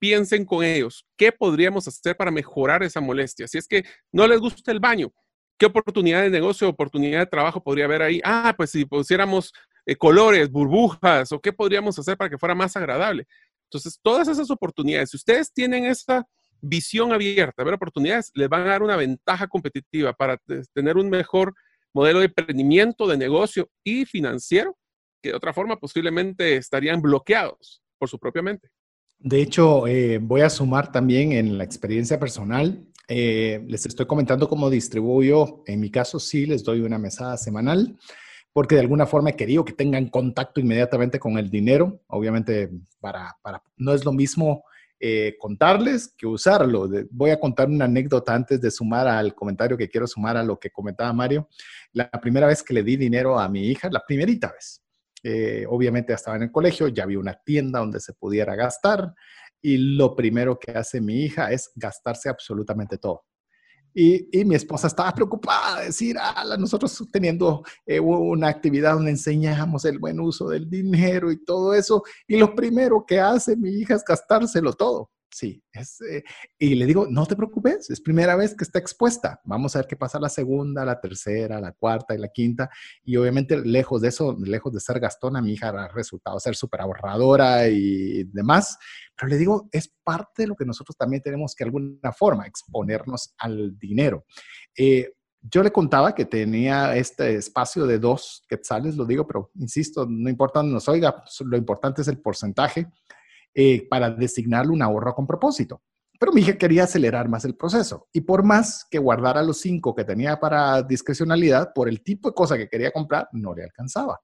piensen con ellos, ¿qué podríamos hacer para mejorar esa molestia? Si es que no les gusta el baño, ¿qué oportunidad de negocio, oportunidad de trabajo podría haber ahí? Ah, pues si pusiéramos eh, colores, burbujas, o qué podríamos hacer para que fuera más agradable. Entonces, todas esas oportunidades, si ustedes tienen esa visión abierta, ver oportunidades, les van a dar una ventaja competitiva para tener un mejor modelo de emprendimiento, de negocio y financiero, que de otra forma posiblemente estarían bloqueados por su propia mente. De hecho, eh, voy a sumar también en la experiencia personal. Eh, les estoy comentando cómo distribuyo. En mi caso, sí, les doy una mesada semanal, porque de alguna forma he querido que tengan contacto inmediatamente con el dinero. Obviamente, para, para no es lo mismo eh, contarles que usarlo. voy a contar una anécdota antes de sumar al comentario que quiero sumar a lo que comentaba Mario. La primera vez que le di dinero a mi hija, la primerita vez, eh, obviamente estaba en el colegio, ya había una tienda donde se pudiera gastar y lo primero que hace mi hija es gastarse absolutamente todo. Y, mi esposa estaba preocupada de decir, ah, nosotros teniendo eh, una actividad donde enseñamos el buen uso del dinero y todo eso, y lo primero que hace mi hija es gastárselo todo. Sí, eh, y le digo, no te preocupes, es primera vez que está expuesta. Vamos a ver qué pasa la segunda, la tercera, la cuarta y la quinta. Y obviamente, lejos de eso, lejos de ser gastona, mi hija ha resultado ser súper ahorradora y demás. Pero le digo, es parte de lo que nosotros también tenemos que, de alguna forma, exponernos al dinero. Eh, yo le contaba que tenía este espacio de dos quetzales, lo digo, pero insisto, no importa nos oiga, lo importante es el porcentaje. Eh, para designarle un ahorro con propósito. Pero mi hija quería acelerar más el proceso y por más que guardara los cinco que tenía para discrecionalidad, por el tipo de cosa que quería comprar, no le alcanzaba.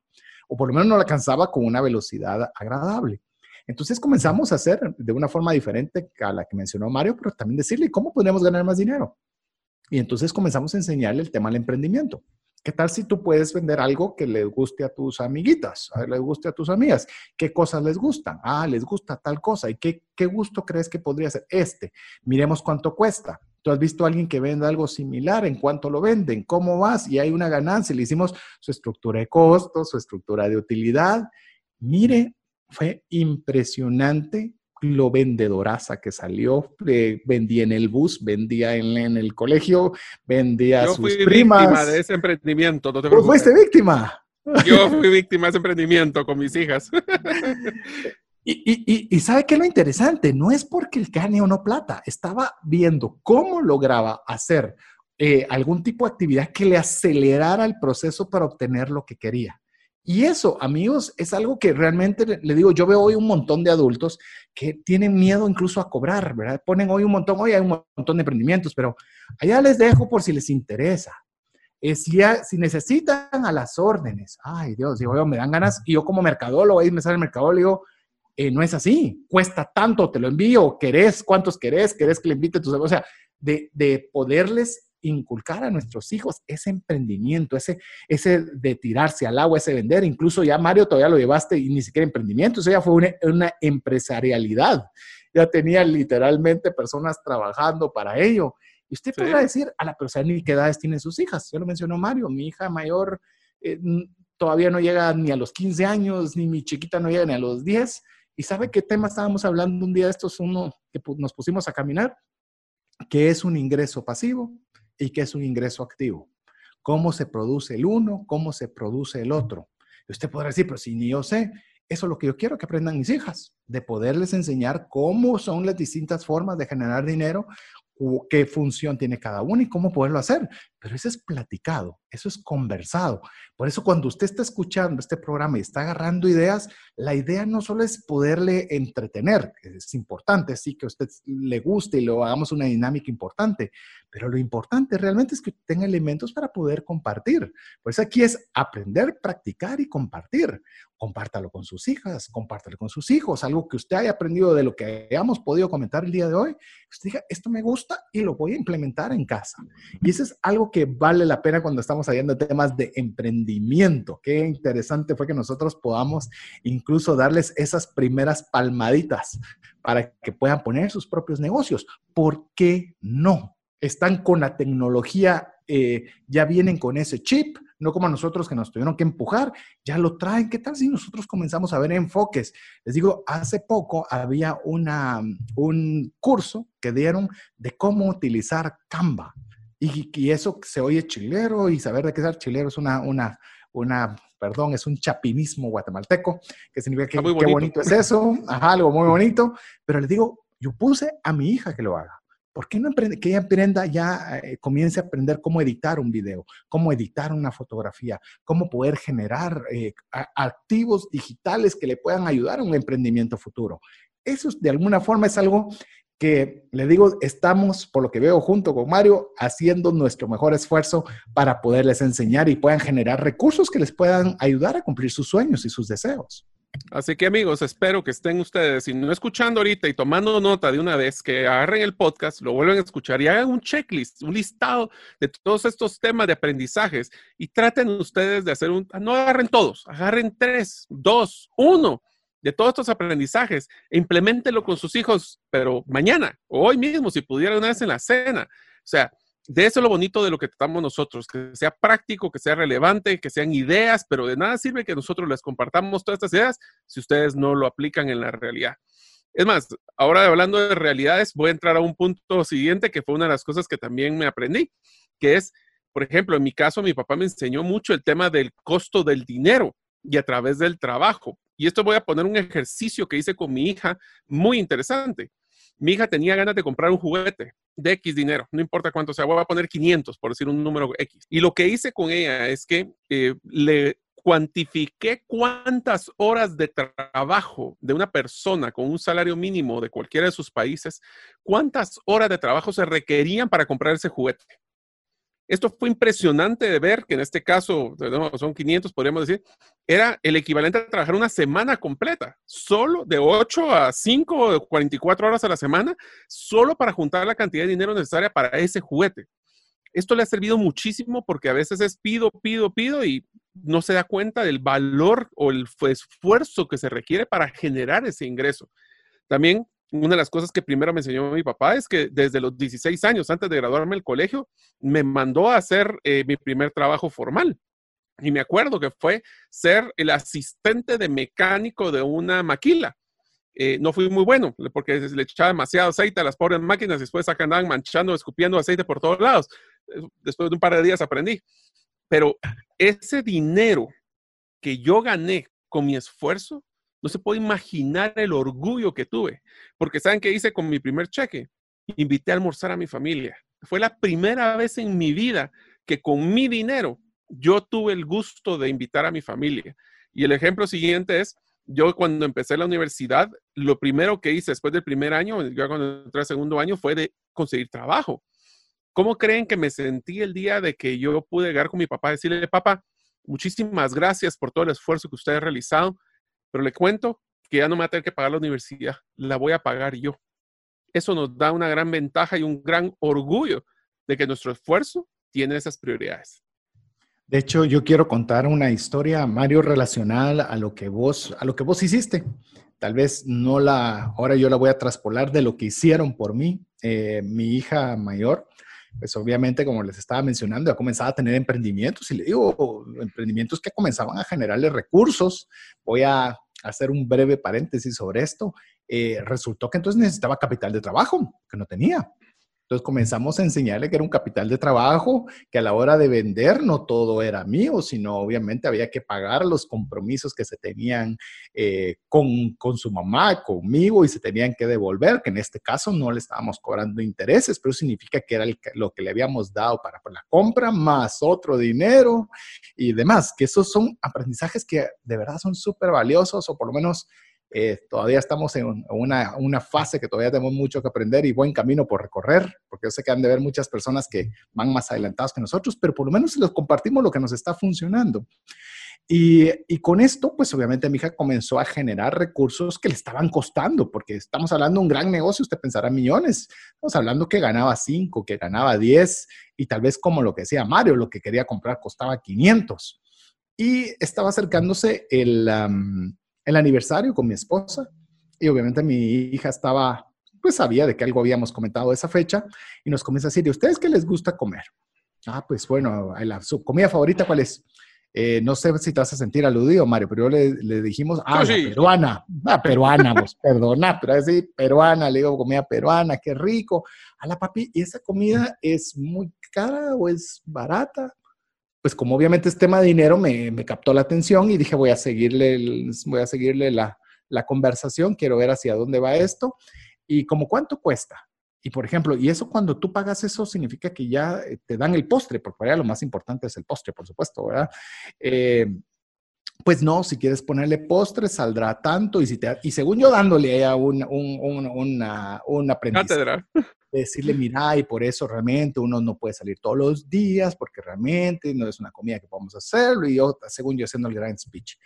O por lo menos no le alcanzaba con una velocidad agradable. Entonces comenzamos a hacer de una forma diferente a la que mencionó Mario, pero también decirle cómo podríamos ganar más dinero. Y entonces comenzamos a enseñarle el tema del emprendimiento. ¿Qué tal si tú puedes vender algo que les guste a tus amiguitas, a les guste a tus amigas? ¿Qué cosas les gustan? Ah, les gusta tal cosa. ¿Y qué, qué gusto crees que podría ser? Este. Miremos cuánto cuesta. ¿Tú has visto a alguien que vende algo similar? ¿En cuánto lo venden? ¿Cómo vas? Y hay una ganancia. Le hicimos su estructura de costos, su estructura de utilidad. Mire, fue impresionante lo vendedoraza que salió. Eh, vendía en el bus, vendía en, el colegio, vendía a sus fui primas. víctima de ese emprendimiento. No te fuiste víctima? Yo fui víctima de ese emprendimiento con mis hijas. Y, y, ¿sabe qué es lo interesante? No es porque el gane o no plata. Estaba viendo cómo lograba hacer eh, algún tipo de actividad que le acelerara el proceso para obtener lo que quería. Y eso, amigos, es algo que realmente le digo, yo veo hoy un montón de adultos que tienen miedo incluso a cobrar, ¿verdad? Ponen hoy un montón, hoy hay un montón de emprendimientos, pero allá les dejo por si les interesa. Es si, si necesitan a las órdenes, ay Dios, digo, me dan ganas, y yo como mercadólogo, ahí me sale el mercadólogo, digo, eh, no es así, cuesta tanto, te lo envío, querés, cuántos querés, querés que le invite tus, o sea, de poderles inculcar a nuestros hijos ese emprendimiento, ese, ese de tirarse al agua, ese vender. Incluso ya Mario todavía lo llevaste y ni siquiera emprendimiento, eso ya fue una, una empresarialidad. Ya tenía literalmente personas trabajando para ello. Y usted podrá decir, a la persona ni qué edades tienen sus hijas. Ya lo mencionó Mario, mi hija mayor eh, todavía no llega ni a los 15 años, ni mi chiquita no llega ni a los 10. ¿Y sabe qué tema estábamos hablando un día de estos, uno que nos pusimos a caminar? que es un ingreso pasivo y qué es un ingreso activo. Cómo se produce el uno, cómo se produce el otro. Y usted podrá decir, pero si ni yo sé, eso es lo que yo quiero que aprendan mis hijas, de poderles enseñar cómo son las distintas formas de generar dinero, qué función tiene cada uno y cómo poderlo hacer. Pero eso es platicado, eso es conversado. Por eso cuando usted está escuchando este programa y está agarrando ideas, la idea no solo es poderle entretener, es importante, sí, que a usted le guste y lo hagamos una dinámica importante, pero lo importante realmente es que tenga elementos para poder compartir. Por eso aquí es aprender, practicar y compartir. Compártalo con sus hijas, compártalo con sus hijos, algo que usted haya aprendido de lo que hayamos podido comentar el día de hoy. Usted diga, esto me gusta y lo voy a implementar en casa. Y eso es algo que vale la pena cuando estamos hablando de temas de emprendimiento. Qué interesante fue que nosotros podamos incluso darles esas primeras palmaditas para que puedan poner sus propios negocios. ¿Por qué no? Están con la tecnología, eh, ya vienen con ese chip no como a nosotros que nos tuvieron que empujar, ya lo traen. ¿Qué tal si nosotros comenzamos a ver enfoques? Les digo, hace poco había una, un curso que dieron de cómo utilizar Canva. Y, y eso se oye chilero y saber de qué es chilero es una, una, una, perdón, es un chapinismo guatemalteco, que significa que qué bonito es eso, ajá, algo muy bonito, pero les digo, yo puse a mi hija que lo haga. ¿Por qué no aprende, que ella ya, eh, comience a aprender cómo editar un video, cómo editar una fotografía, cómo poder generar eh, activos digitales que le puedan ayudar a un emprendimiento futuro? Eso de alguna forma es algo que le digo, estamos, por lo que veo junto con Mario, haciendo nuestro mejor esfuerzo para poderles enseñar y puedan generar recursos que les puedan ayudar a cumplir sus sueños y sus deseos. Así que amigos, espero que estén ustedes, si no escuchando ahorita y tomando nota de una vez, que agarren el podcast, lo vuelvan a escuchar y hagan un checklist, un listado de todos estos temas de aprendizajes y traten ustedes de hacer un, no agarren todos, agarren tres, dos, uno de todos estos aprendizajes e implementenlo con sus hijos, pero mañana hoy mismo, si pudieran una vez en la cena. O sea, de eso es lo bonito de lo que tratamos nosotros, que sea práctico, que sea relevante, que sean ideas, pero de nada sirve que nosotros les compartamos todas estas ideas si ustedes no lo aplican en la realidad. Es más, ahora hablando de realidades, voy a entrar a un punto siguiente que fue una de las cosas que también me aprendí, que es, por ejemplo, en mi caso, mi papá me enseñó mucho el tema del costo del dinero y a través del trabajo. Y esto voy a poner un ejercicio que hice con mi hija muy interesante. Mi hija tenía ganas de comprar un juguete de X dinero, no importa cuánto sea, voy a poner 500 por decir un número X. Y lo que hice con ella es que eh, le cuantifiqué cuántas horas de trabajo de una persona con un salario mínimo de cualquiera de sus países, cuántas horas de trabajo se requerían para comprar ese juguete. Esto fue impresionante de ver que en este caso, son 500, podríamos decir, era el equivalente a trabajar una semana completa, solo de 8 a 5 o 44 horas a la semana, solo para juntar la cantidad de dinero necesaria para ese juguete. Esto le ha servido muchísimo porque a veces es pido, pido, pido y no se da cuenta del valor o el esfuerzo que se requiere para generar ese ingreso. También una de las cosas que primero me enseñó mi papá es que desde los 16 años, antes de graduarme del colegio, me mandó a hacer eh, mi primer trabajo formal. Y me acuerdo que fue ser el asistente de mecánico de una maquila. Eh, no fui muy bueno porque le echaba demasiado aceite a las pobres máquinas y después acá andaban manchando, escupiendo aceite por todos lados. Después de un par de días aprendí. Pero ese dinero que yo gané con mi esfuerzo no se puede imaginar el orgullo que tuve, porque ¿saben qué hice con mi primer cheque? Invité a almorzar a mi familia. Fue la primera vez en mi vida que con mi dinero yo tuve el gusto de invitar a mi familia. Y el ejemplo siguiente es, yo cuando empecé la universidad, lo primero que hice después del primer año, yo cuando entré al segundo año, fue de conseguir trabajo. ¿Cómo creen que me sentí el día de que yo pude llegar con mi papá y decirle, papá, muchísimas gracias por todo el esfuerzo que usted ha realizado? Pero le cuento que ya no me va a tener que pagar la universidad, la voy a pagar yo. Eso nos da una gran ventaja y un gran orgullo de que nuestro esfuerzo tiene esas prioridades. De hecho, yo quiero contar una historia, Mario, relacional a lo que vos, a lo que vos hiciste. Tal vez no la, ahora yo la voy a traspolar de lo que hicieron por mí. Eh, mi hija mayor, pues obviamente, como les estaba mencionando, ha comenzado a tener emprendimientos y le digo, emprendimientos que comenzaban a generarle recursos. Voy a hacer un breve paréntesis sobre esto. Eh, resultó que entonces necesitaba capital de trabajo, que no tenía. Entonces comenzamos a enseñarle que era un capital de trabajo, que a la hora de vender no todo era mío, sino obviamente había que pagar los compromisos que se tenían eh, con, con, su mamá, conmigo, y se tenían que devolver, que en este caso no le estábamos cobrando intereses, pero significa que era lo que le habíamos dado para la compra, más otro dinero y demás, que esos son aprendizajes que de verdad son súper valiosos, o por lo menos eh, todavía estamos en una, una, fase que todavía tenemos mucho que aprender y buen camino por recorrer, porque yo sé que han de ver muchas personas que van más adelantados que nosotros, pero por lo menos les compartimos lo que nos está funcionando. Y, con esto, pues obviamente mi hija comenzó a generar recursos que le estaban costando, porque estamos hablando de un gran negocio, usted pensará millones, estamos hablando que ganaba 5, que ganaba 10, y tal vez como lo que decía Mario, lo que quería comprar costaba 500. Y estaba acercándose el, el aniversario con mi esposa, y obviamente mi hija estaba, pues sabía de que algo habíamos comentado de esa fecha, y nos comienza a decir, ¿y ustedes qué les gusta comer? Ah, pues bueno, su comida favorita, ¿cuál es? Eh, no sé si te vas a sentir aludido, Mario, pero le, le dijimos, ah, peruana, ah, peruana, vos, perdona, pero así, peruana, le digo comida peruana, qué rico. A la papi, ¿y esa comida es muy cara o es barata? Pues como obviamente es tema de dinero, me, me captó la atención y dije, voy a seguirle, voy a seguirle la, la conversación, quiero ver hacia dónde va esto. Y como cuánto cuesta. Y por ejemplo, y eso cuando tú pagas eso significa que ya eh, te dan el postre, porque para lo más importante es el postre, por supuesto, ¿verdad? Eh, pues no, si quieres ponerle postre, saldrá tanto. Y, si te, y según yo dándole a un, un, un, una, un aprendizaje, decirle, mira, y por eso realmente uno no puede salir todos los días, porque realmente no es una comida que podemos hacerlo. Y yo, según yo, haciendo el gran speech.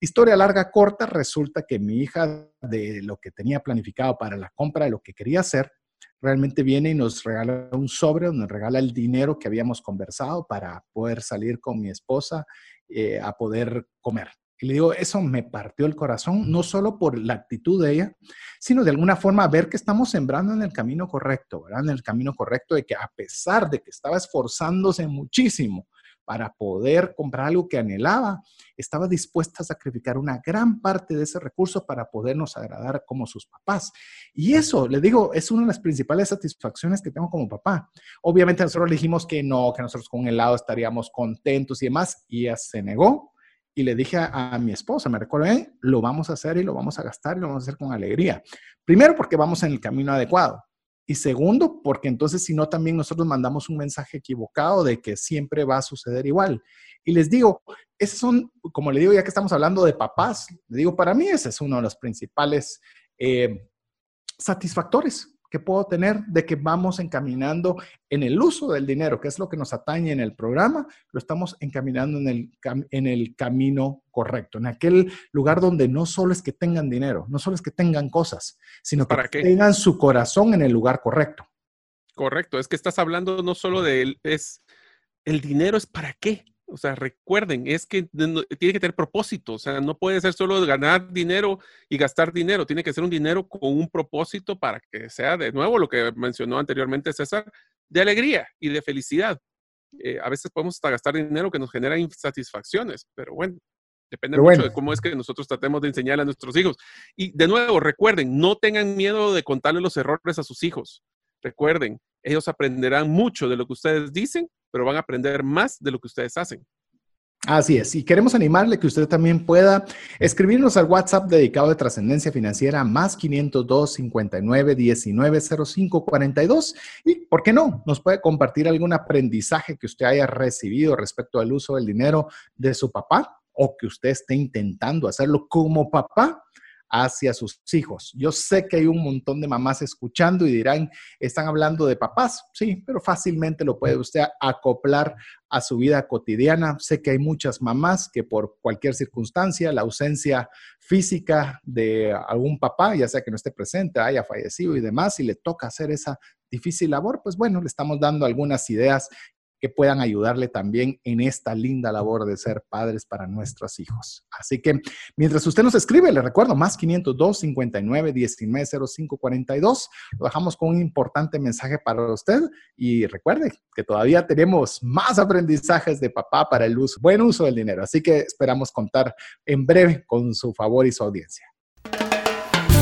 Historia larga, corta, resulta que mi hija de lo que tenía planificado para la compra de lo que quería hacer, realmente viene y nos regala un sobre, nos regala el dinero que habíamos conversado para poder salir con mi esposa eh, a poder comer. Y le digo, eso me partió el corazón, no solo por la actitud de ella, sino de alguna forma ver que estamos sembrando en el camino correcto, ¿verdad? En el camino correcto de que a pesar de que estaba esforzándose muchísimo para poder comprar algo que anhelaba, estaba dispuesta a sacrificar una gran parte de ese recurso para podernos agradar como sus papás. Y eso, le digo, es una de las principales satisfacciones que tengo como papá. Obviamente nosotros le dijimos que no, que nosotros con un helado estaríamos contentos y demás, y ella se negó. Y le dije a, mi esposa, me recuerdo, eh, lo vamos a hacer y lo vamos a gastar y lo vamos a hacer con alegría. Primero porque vamos en el camino adecuado. Y segundo, porque entonces si no, también nosotros mandamos un mensaje equivocado de que siempre va a suceder igual. Y les digo, esos son, como le digo, ya que estamos hablando de papás, le digo, para mí ese es uno de los principales eh, satisfactores que puedo tener de que vamos encaminando en el uso del dinero, que es lo que nos atañe en el programa, lo estamos encaminando en el, en el camino correcto, en aquel lugar donde no solo es que tengan dinero, no solo es que tengan cosas, sino que tengan su corazón en el lugar correcto. Correcto, es que estás hablando no solo de, es, el dinero es para qué, o sea, recuerden, es que tiene que tener propósito, o sea, no puede ser solo ganar dinero y gastar dinero, tiene que ser un dinero con un propósito para que sea de nuevo lo que mencionó anteriormente César, de alegría y de felicidad. Eh, a veces podemos hasta gastar dinero que nos genera insatisfacciones, pero bueno, depende mucho de cómo es que nosotros tratemos de enseñar a nuestros hijos. Y de nuevo, recuerden, no tengan miedo de contarle los errores a sus hijos. Recuerden, ellos aprenderán mucho de lo que ustedes dicen pero van a aprender más de lo que ustedes hacen. Así es, y queremos animarle que usted también pueda escribirnos al WhatsApp dedicado de trascendencia financiera más 502 59 19 05 42 y, ¿por qué no? Nos puede compartir algún aprendizaje que usted haya recibido respecto al uso del dinero de su papá o que usted esté intentando hacerlo como papá hacia sus hijos. Yo sé que hay un montón de mamás escuchando y dirán, están hablando de papás, sí, pero fácilmente lo puede usted acoplar a su vida cotidiana. Sé que hay muchas mamás que por cualquier circunstancia, la ausencia física de algún papá, ya sea que no esté presente, haya fallecido y demás, y le toca hacer esa difícil labor, pues bueno, le estamos dando algunas ideas que puedan ayudarle también en esta linda labor de ser padres para nuestros hijos. Así que mientras usted nos escribe, le recuerdo, más 502 59 19 05 42, lo dejamos con un importante mensaje para usted y recuerde que todavía tenemos más aprendizajes de papá para el uso, buen uso del dinero. Así que esperamos contar en breve con su favor y su audiencia.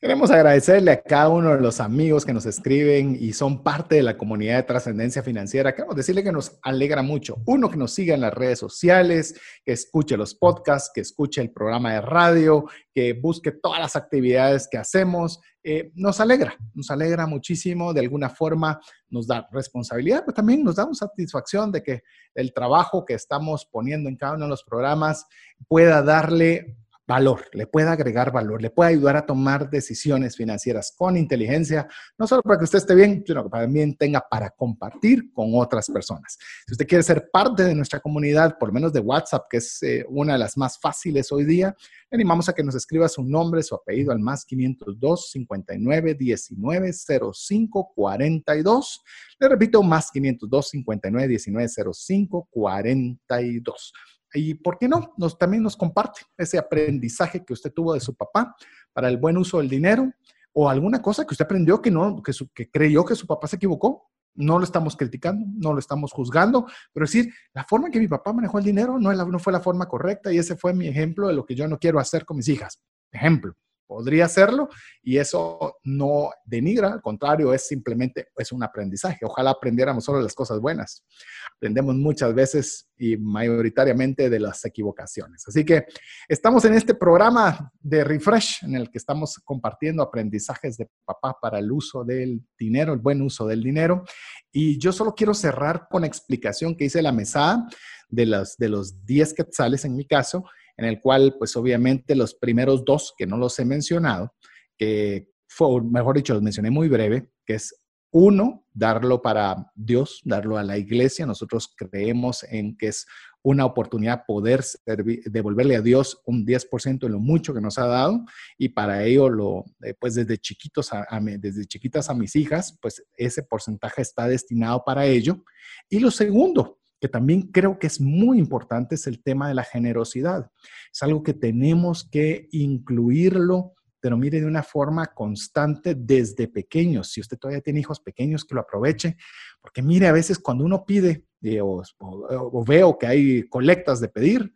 Queremos agradecerle a cada uno de los amigos que nos escriben y son parte de la comunidad de trascendencia financiera. Queremos decirle que nos alegra mucho. Uno, que nos siga en las redes sociales, que escuche los podcasts, que escuche el programa de radio, que busque todas las actividades que hacemos. Eh, nos alegra, nos alegra muchísimo. De alguna forma nos da responsabilidad, pero también nos da satisfacción de que el trabajo que estamos poniendo en cada uno de los programas pueda darle valor, le puede agregar valor, le puede ayudar a tomar decisiones financieras con inteligencia, no solo para que usted esté bien, sino que también tenga para compartir con otras personas. Si usted quiere ser parte de nuestra comunidad, por lo menos de WhatsApp, que es eh, una de las más fáciles hoy día, le animamos a que nos escriba su nombre, su apellido al más 502 59 19 05 42. Le repito, más 502 59 19 05 42. Y por qué no, nos, también nos comparte ese aprendizaje que usted tuvo de su papá para el buen uso del dinero o alguna cosa que usted aprendió que no, que, que creyó que su papá se equivocó. No lo estamos criticando, no lo estamos juzgando, pero decir, la forma en que mi papá manejó el dinero no, no fue la forma correcta y ese fue mi ejemplo de lo que yo no quiero hacer con mis hijas. Ejemplo podría hacerlo y eso no denigra, al contrario, es simplemente es un aprendizaje. Ojalá aprendiéramos solo las cosas buenas. Aprendemos muchas veces y mayoritariamente de las equivocaciones. Así que estamos en este programa de Refresh en el que estamos compartiendo aprendizajes de papá para el uso del dinero, el buen uso del dinero. Y yo solo quiero cerrar con explicación que hice la mesada de los, de los 10 quetzales en mi caso en el cual, pues obviamente los primeros dos, que no los he mencionado, que fue, mejor dicho, los mencioné muy breve, que es uno, darlo para Dios, darlo a la iglesia. Nosotros creemos en que es una oportunidad poder devolverle a Dios un 10% de lo mucho que nos ha dado y para ello, lo, eh, pues desde chiquitos, desde chiquitas a mis hijas, pues ese porcentaje está destinado para ello. Y lo segundo, que también creo que es muy importante es el tema de la generosidad. Es algo que tenemos que incluirlo, pero mire de una forma constante desde pequeños. Si usted todavía tiene hijos pequeños, que lo aproveche, porque mire, a veces cuando uno pide eh, o, veo que hay colectas de pedir,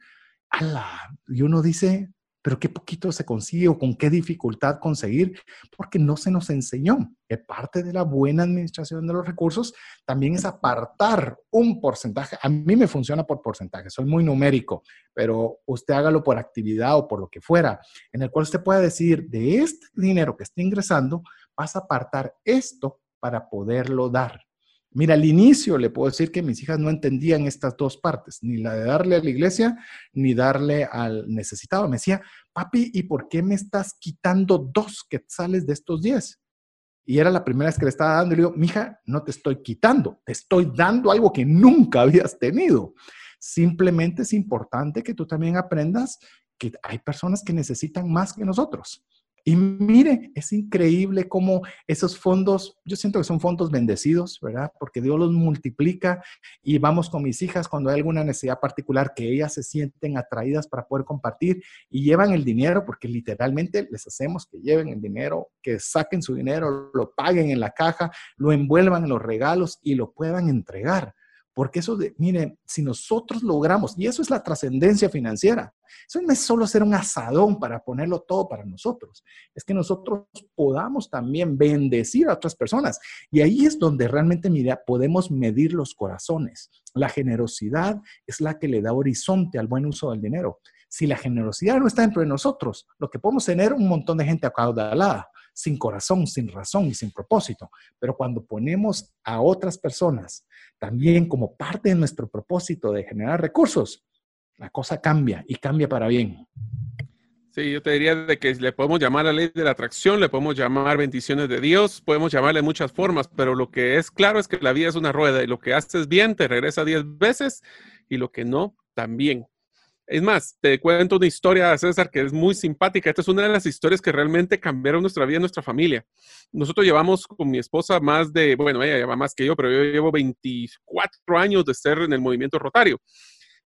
y uno dice, pero qué poquito se consigue o con qué dificultad conseguir, porque no se nos enseñó que parte de la buena administración de los recursos también es apartar un porcentaje. A mí me funciona por porcentaje, soy muy numérico, pero usted hágalo por actividad o por lo que fuera, en el cual usted pueda decir, de este dinero que está ingresando, vas a apartar esto para poderlo dar. Mira, al inicio le puedo decir que mis hijas no entendían estas dos partes, ni la de darle a la iglesia, ni darle al necesitado. Me decía, papi, ¿y por qué me estás quitando dos quetzales de estos diez? Y era la primera vez que le estaba dando. Y le digo, mija, no te estoy quitando, te estoy dando algo que nunca habías tenido. Simplemente es importante que tú también aprendas que hay personas que necesitan más que nosotros. Y mire, es increíble cómo esos fondos, yo siento que son fondos bendecidos, ¿verdad? Porque Dios los multiplica y vamos con mis hijas cuando hay alguna necesidad particular que ellas se sienten atraídas para poder compartir y llevan el dinero, porque literalmente les hacemos que lleven el dinero, que saquen su dinero, lo paguen en la caja, lo envuelvan en los regalos y lo puedan entregar. Porque eso de, miren, si nosotros logramos, y eso es la trascendencia financiera, eso no es solo ser un asadón para ponerlo todo para nosotros, es que nosotros podamos también bendecir a otras personas. Y ahí es donde realmente, mira, podemos medir los corazones. La generosidad es la que le da horizonte al buen uso del dinero. Si la generosidad no está dentro de nosotros, lo que podemos tener un montón de gente acaudalada, sin corazón, sin razón y sin propósito. Pero cuando ponemos a otras personas también como parte de nuestro propósito de generar recursos, La cosa cambia y cambia para bien. Sí, yo te diría de que le podemos llamar la ley de la atracción, le podemos llamar bendiciones de Dios, podemos llamarle muchas formas, pero lo que es claro es que la vida es una rueda y lo que haces bien te regresa diez veces y lo que no, también. Es más, te cuento una historia, César, que es muy simpática. Esta es una de las historias que realmente cambiaron nuestra vida, nuestra familia. Nosotros llevamos con mi esposa más de, bueno, ella lleva más que yo, pero yo llevo 24 años de ser en el movimiento rotario.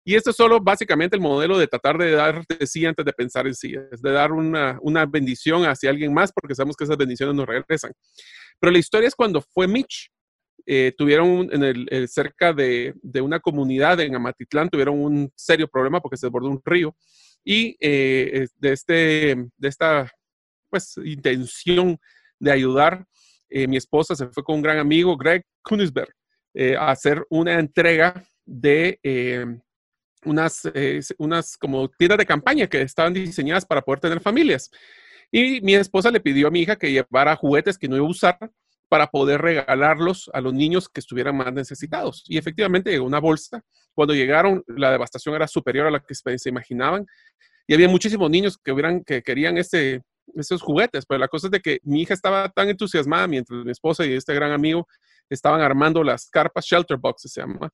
Y esto es solo básicamente el modelo de tratar de dar de sí antes de pensar en sí, es de dar una, una bendición hacia alguien más porque sabemos que esas bendiciones nos regresan. Pero la historia es cuando fue Mitch. Eh, tuvieron en el, eh, cerca de, de, una comunidad en Amatitlán, tuvieron un serio problema porque se desbordó un río. Y eh, de, este, de esta pues, intención de ayudar, mi esposa se fue con un gran amigo, Greg Kunisberg, a hacer una entrega de unas, eh, unas como tiendas de campaña que estaban diseñadas para poder tener familias. Y mi esposa le pidió a mi hija que llevara juguetes que no iba a usar para poder regalarlos a los niños que estuvieran más necesitados. Y efectivamente llegó una bolsa. Cuando llegaron, la devastación era superior a la que se imaginaban. Y había muchísimos niños que, hubieran, que querían este, esos juguetes. Pero la cosa es de que mi hija estaba tan entusiasmada mientras mi esposa y este gran amigo estaban armando las carpas, shelter boxes se llama,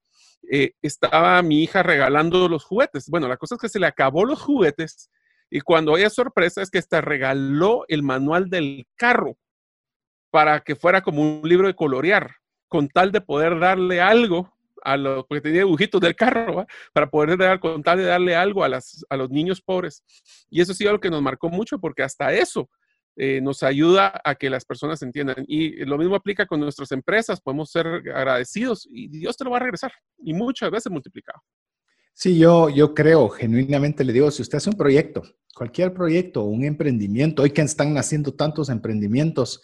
eh, estaba mi hija regalando los juguetes. Bueno, la cosa es que se le acabó los juguetes y cuando hay sorpresa es que hasta regaló el manual del carro para que fuera como un libro de colorear, con tal de poder darle algo a los, porque tenía dibujitos del carro, para poder dar, con tal de darle algo a, las, a los niños pobres. Y eso sí lo que nos marcó mucho, porque hasta eso eh, nos ayuda a que las personas entiendan. Y lo mismo aplica con nuestras empresas, podemos ser agradecidos y Dios te lo va a regresar y muchas veces multiplicado. Sí, yo, yo creo, genuinamente le digo, si usted hace un proyecto, cualquier proyecto, un emprendimiento, hoy que están naciendo tantos emprendimientos,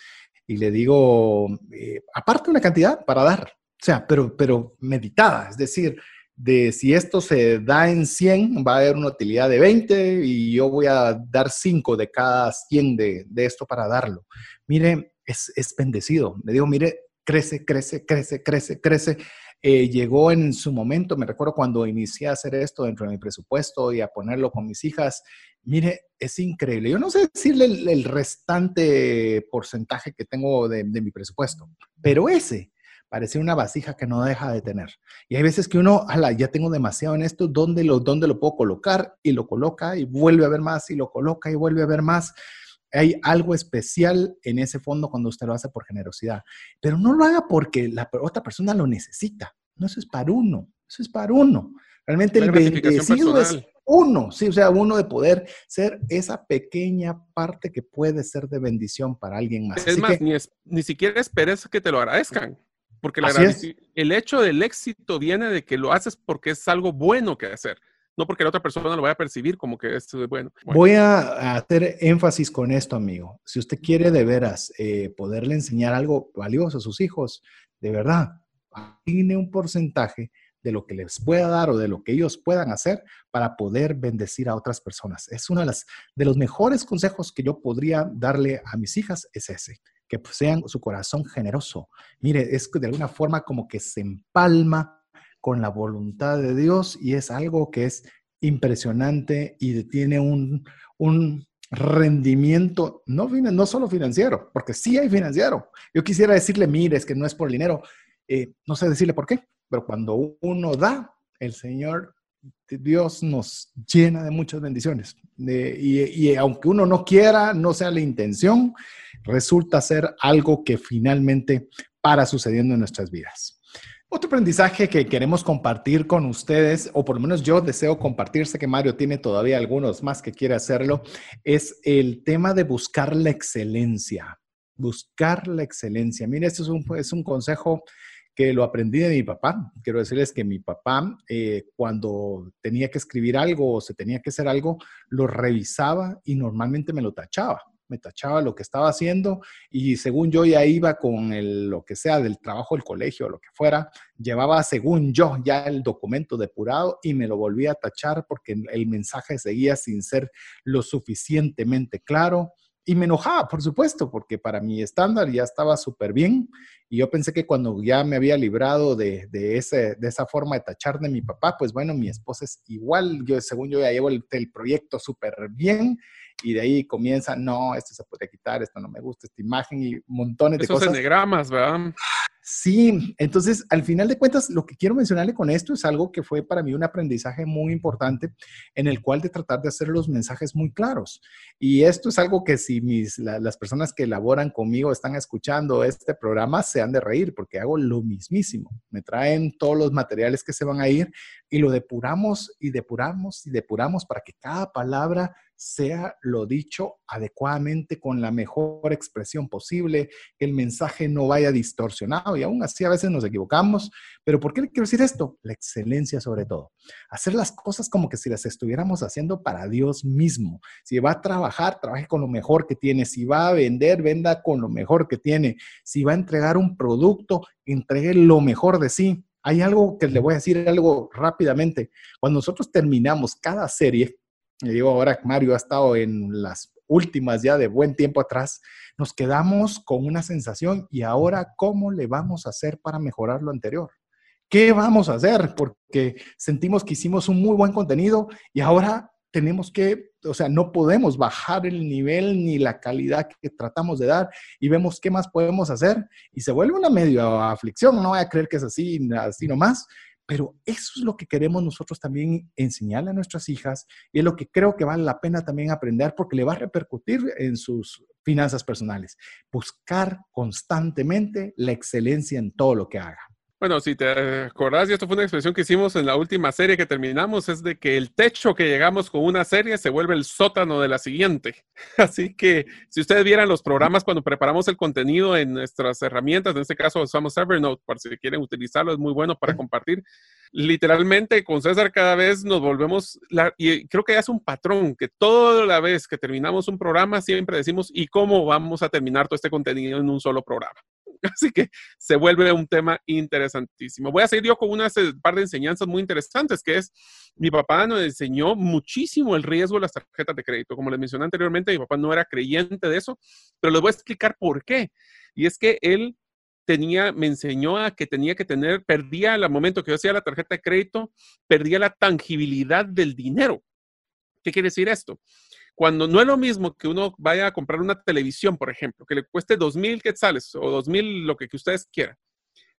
y le digo, eh, aparte una cantidad para dar, o sea, pero, pero meditada, es decir, de si esto se da en 100, va a haber una utilidad de 20 y yo voy a dar 5 de cada 100 de, de esto para darlo. Mire, es, es, bendecido. Le digo, mire, crece, crece, crece, crece, crece. Eh, llegó en su momento, me recuerdo cuando inicié a hacer esto dentro de mi presupuesto y a ponerlo con mis hijas. Mire, es increíble. Yo no sé decirle el, restante porcentaje que tengo de, mi presupuesto, pero ese parecía una vasija que no deja de tener. Y hay veces que uno, ala, ya tengo demasiado en esto, ¿dónde lo, ¿dónde lo puedo colocar? Y lo coloca y vuelve a ver más y lo coloca y vuelve a ver más. Hay algo especial en ese fondo cuando usted lo hace por generosidad. Pero no lo haga porque la otra persona lo necesita. No, eso es para uno. Eso es para uno. Realmente el bendecido es uno, sí, o sea, uno de poder ser esa pequeña parte que puede ser de bendición para alguien más. Es más, ni, ni siquiera esperes que te lo agradezcan. Porque el hecho del éxito viene de que lo haces porque es algo bueno que hacer, no porque la otra persona lo vaya a percibir como que es bueno. Voy a hacer énfasis con esto, amigo. Si usted quiere de veras eh, poderle enseñar algo valioso a sus hijos, de verdad, tiene un porcentaje de lo que les pueda dar o de lo que ellos puedan hacer para poder bendecir a otras personas. Es uno de, las, de los mejores consejos que yo podría darle a mis hijas, es ese que posean su corazón generoso. Mire, es de alguna forma como que se empalma con la voluntad de Dios y es algo que es impresionante y tiene un, un rendimiento, no, no solo financiero, porque sí hay financiero. Yo quisiera decirle, mire, es que no es por dinero, eh, no sé decirle por qué, pero cuando uno da, el Señor Dios nos llena de muchas bendiciones. y, aunque uno no quiera, no sea la intención, resulta ser algo que finalmente para sucediendo en nuestras vidas. Otro aprendizaje que queremos compartir con ustedes, o por lo menos yo deseo compartir, sé que Mario tiene todavía algunos más que quiere hacerlo, es el tema de buscar la excelencia. Buscar la excelencia. Mire, esto es un, es un consejo que lo aprendí de mi papá. Quiero decirles que mi papá, eh, cuando tenía que escribir algo o se tenía que hacer algo, lo revisaba y normalmente me lo tachaba. Me tachaba lo que estaba haciendo y según yo ya iba con el, lo que sea del trabajo del colegio o lo que fuera, llevaba según yo ya el documento depurado y me lo volvía a tachar porque el mensaje seguía sin ser lo suficientemente claro y me enojaba, por supuesto, porque para mi estándar ya estaba súper bien. Y yo pensé que cuando ya me había librado de, de, de esa forma de tachar de mi papá, pues bueno, mi esposa es igual. Yo, según yo, ya llevo el, el proyecto súper bien y de ahí comienza, no, esto se puede quitar, esto no me gusta, esta imagen y montones de cosas. Esos enegramas, ¿verdad? Sí, entonces al final de cuentas lo que quiero mencionarle con esto es algo que fue para mí un aprendizaje muy importante en el cual de tratar de hacer los mensajes muy claros. Y esto es algo que si mis, las personas que elaboran conmigo están escuchando este programa se han de reír porque hago lo mismísimo. Me traen todos los materiales que se van a ir y lo depuramos y depuramos y depuramos para que cada palabra sea lo dicho adecuadamente con la mejor expresión posible, que el mensaje no vaya distorsionado y aún así a veces nos equivocamos. Pero ¿por qué le quiero decir esto? La excelencia sobre todo. Hacer las cosas como que si las estuviéramos haciendo para Dios mismo. Si va a trabajar, trabaje con lo mejor que tiene. Si va a vender, venda con lo mejor que tiene. Si va a entregar un producto, entregue lo mejor de sí. Hay algo que le voy a decir algo rápidamente. Cuando nosotros terminamos cada serie, le digo ahora Mario ha estado en las últimas ya de buen tiempo atrás, nos quedamos con una sensación y ahora, ¿cómo le vamos a hacer para mejorar lo anterior? ¿Qué vamos a hacer? Porque sentimos que hicimos un muy buen contenido y ahora tenemos que, o sea, no podemos bajar el nivel ni la calidad que tratamos de dar y vemos qué más podemos hacer y se vuelve una medio aflicción, no voy a creer que es así, así nomás, pero eso es lo que queremos nosotros también enseñarle a nuestras hijas y es lo que creo que vale la pena también aprender porque le va a repercutir en sus finanzas personales. Buscar constantemente la excelencia en todo lo que haga. Bueno, si te acordás, y esto fue una expresión que hicimos en la última serie que terminamos, es de que el techo que llegamos con una serie se vuelve el sótano de la siguiente. Así que si ustedes vieran los programas cuando preparamos el contenido en nuestras herramientas, en este caso usamos Evernote, para si quieren utilizarlo, es muy bueno para compartir. Literalmente con César cada vez nos volvemos, y creo que es un patrón, que toda la vez que terminamos un programa siempre decimos, ¿y cómo vamos a terminar todo este contenido en un solo programa? Así que se vuelve un tema interesantísimo. Voy a seguir yo con un par de enseñanzas muy interesantes, que es, mi papá nos enseñó muchísimo el riesgo de las tarjetas de crédito. Como les mencioné anteriormente, mi papá no era creyente de eso, pero les voy a explicar por qué. Y es que él tenía, me enseñó a que tenía que tener, perdía al momento que yo hacía la tarjeta de crédito, perdía la tangibilidad del dinero. ¿Qué quiere decir esto? Cuando no es lo mismo que uno vaya a comprar una televisión, por ejemplo, que le cueste dos mil quetzales o dos mil, lo que, ustedes quieran,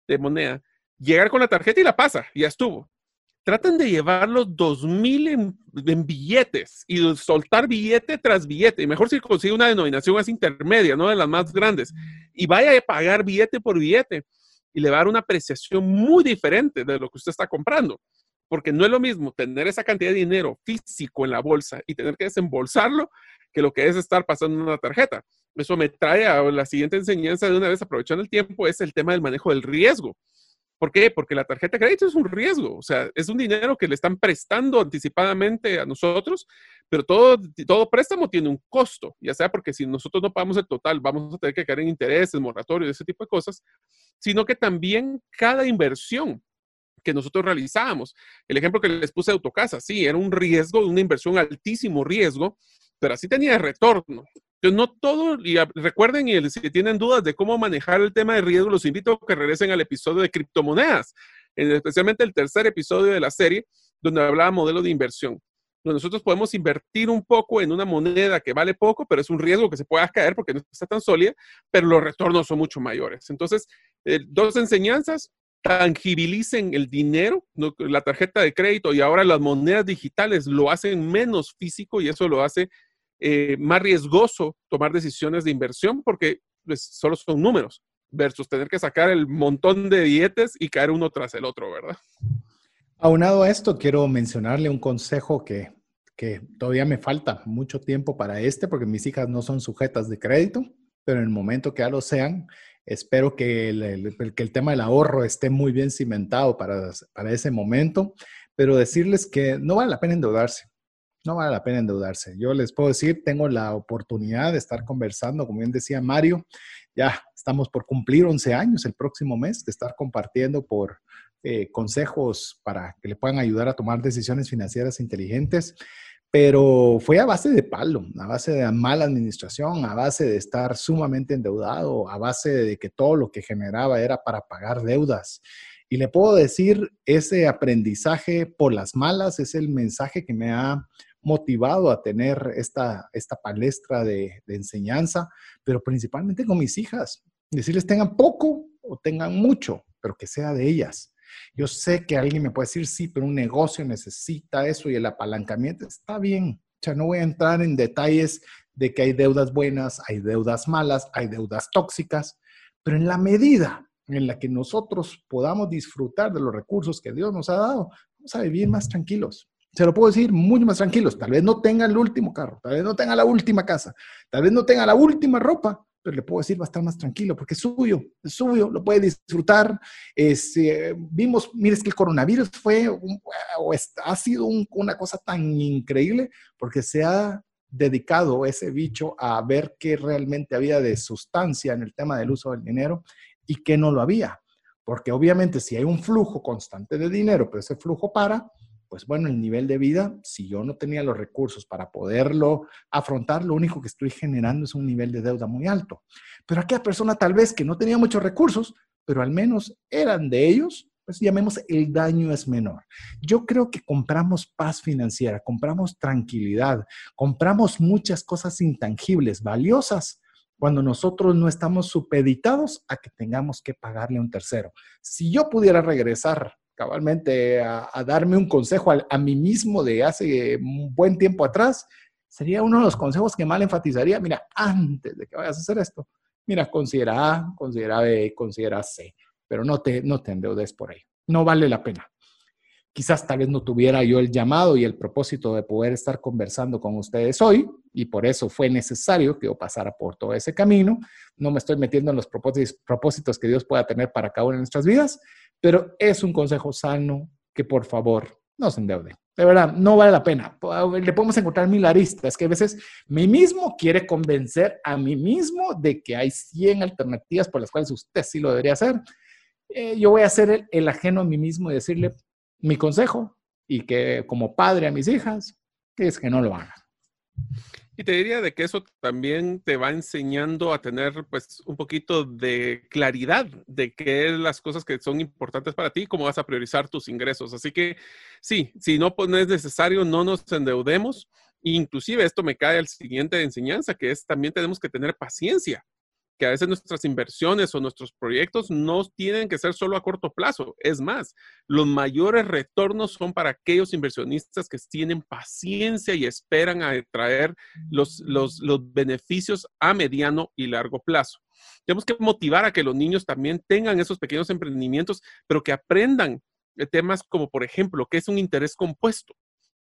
de moneda, llegar con la tarjeta y la pasa, ya estuvo. Tratan de llevar los dos mil en, billetes y soltar billete tras billete. Y mejor si consigue una denominación más intermedia, no de las más grandes. Y vaya a pagar billete por billete y le va a dar una apreciación muy diferente de lo que usted está comprando porque no es lo mismo tener esa cantidad de dinero físico en la bolsa y tener que desembolsarlo que lo que es estar pasando una tarjeta. Eso me trae a la siguiente enseñanza de una vez aprovechando el tiempo, es el tema del manejo del riesgo. ¿Por qué? Porque la tarjeta de crédito es un riesgo, o sea, es un dinero que le están prestando anticipadamente a nosotros, pero todo, todo préstamo tiene un costo, ya sea porque si nosotros no pagamos el total, vamos a tener que caer en intereses, moratorios, ese tipo de cosas, sino que también cada inversión que nosotros realizábamos. El ejemplo que les puse de Autocasa, sí, era un riesgo, una inversión altísimo riesgo, pero así tenía retorno. Entonces, no todo, y recuerden, y si tienen dudas de cómo manejar el tema de riesgo, los invito a que regresen al episodio de criptomonedas, especialmente el tercer episodio de la serie, donde hablaba modelo de inversión. Nosotros podemos invertir un poco en una moneda que vale poco, pero es un riesgo que se pueda caer porque no está tan sólida, pero los retornos son mucho mayores. Entonces, eh, dos enseñanzas tangibilicen el dinero, la tarjeta de crédito y ahora las monedas digitales lo hacen menos físico y eso lo hace eh, más riesgoso tomar decisiones de inversión porque pues, solo son números versus tener que sacar el montón de dietes y caer uno tras el otro, ¿verdad? Aunado a esto, quiero mencionarle un consejo que, que todavía me falta mucho tiempo para este porque mis hijas no son sujetas de crédito, pero en el momento que ya lo sean, Espero que el, tema del ahorro esté muy bien cimentado para, para ese momento, pero decirles que no vale la pena endeudarse. No vale la pena endeudarse. Yo les puedo decir, tengo la oportunidad de estar conversando, como bien decía Mario, ya estamos por cumplir 11 años el próximo mes, de estar compartiendo por eh, consejos para que le puedan ayudar a tomar decisiones financieras inteligentes. Pero fue a base de palo, a base de mala administración, a base de estar sumamente endeudado, a base de que todo lo que generaba era para pagar deudas. Y le puedo decir, ese aprendizaje por las malas es el mensaje que me ha motivado a tener esta, esta palestra de, de enseñanza, pero principalmente con mis hijas. Decirles tengan poco o tengan mucho, pero que sea de ellas. Yo sé que alguien me puede decir, sí, pero un negocio necesita eso y el apalancamiento está bien. O sea, no voy a entrar en detalles de que hay deudas buenas, hay deudas malas, hay deudas tóxicas, pero en la medida en la que nosotros podamos disfrutar de los recursos que Dios nos ha dado, vamos a vivir más tranquilos. Se lo puedo decir, mucho más tranquilos. Tal vez no tengan el último carro, tal vez no tengan la última casa, tal vez no tengan la última ropa, pero le puedo decir va a estar más tranquilo porque es suyo, es suyo, lo puede disfrutar. Eh, vimos, mire, que el coronavirus fue o ha sido una cosa tan increíble porque se ha dedicado ese bicho a ver qué realmente había de sustancia en el tema del uso del dinero y qué no lo había. Porque obviamente si hay un flujo constante de dinero, pero ese flujo para, pues bueno, el nivel de vida, si yo no tenía los recursos para poderlo afrontar, lo único que estoy generando es un nivel de deuda muy alto. Pero aquella persona tal vez que no tenía muchos recursos, pero al menos eran de ellos, pues llamemos el daño es menor. Yo creo que compramos paz financiera, compramos tranquilidad, compramos muchas cosas intangibles, valiosas, cuando nosotros no estamos supeditados a que tengamos que pagarle a un tercero. Si yo pudiera regresar cabalmente a, darme un consejo a, mí mismo de hace un buen tiempo atrás, sería uno de los consejos que más enfatizaría, mira, antes de que vayas a hacer esto, mira, considera A, considera B, considera C, pero no te, no te endeudes por ahí. No vale la pena. Quizás tal vez no tuviera yo el llamado y el propósito de poder estar conversando con ustedes hoy y por eso fue necesario que yo pasara por todo ese camino. No me estoy metiendo en los propósitos, que Dios pueda tener para cada una de nuestras vidas, pero es un consejo sano que por favor no se endeude. De verdad, no vale la pena. Le podemos encontrar mil aristas, que a veces mí mismo quiere convencer a mí mismo de que hay 100 alternativas por las cuales usted sí lo debería hacer. Eh, yo voy a ser el, el ajeno a mí mismo y decirle, mi consejo y que como padre a mis hijas, es que no lo hagan. Y te diría de que eso también te va enseñando a tener pues un poquito de claridad de qué es las cosas que son importantes para ti, cómo vas a priorizar tus ingresos. Así que sí, si no, pues, no es necesario, no nos endeudemos. Inclusive esto me cae al siguiente enseñanza, que es también tenemos que tener paciencia que a veces nuestras inversiones o nuestros proyectos no tienen que ser solo a corto plazo. Es más, los mayores retornos son para aquellos inversionistas que tienen paciencia y esperan a traer los, los, los beneficios a mediano y largo plazo. Tenemos que motivar a que los niños también tengan esos pequeños emprendimientos, pero que aprendan temas como, por ejemplo, qué es un interés compuesto.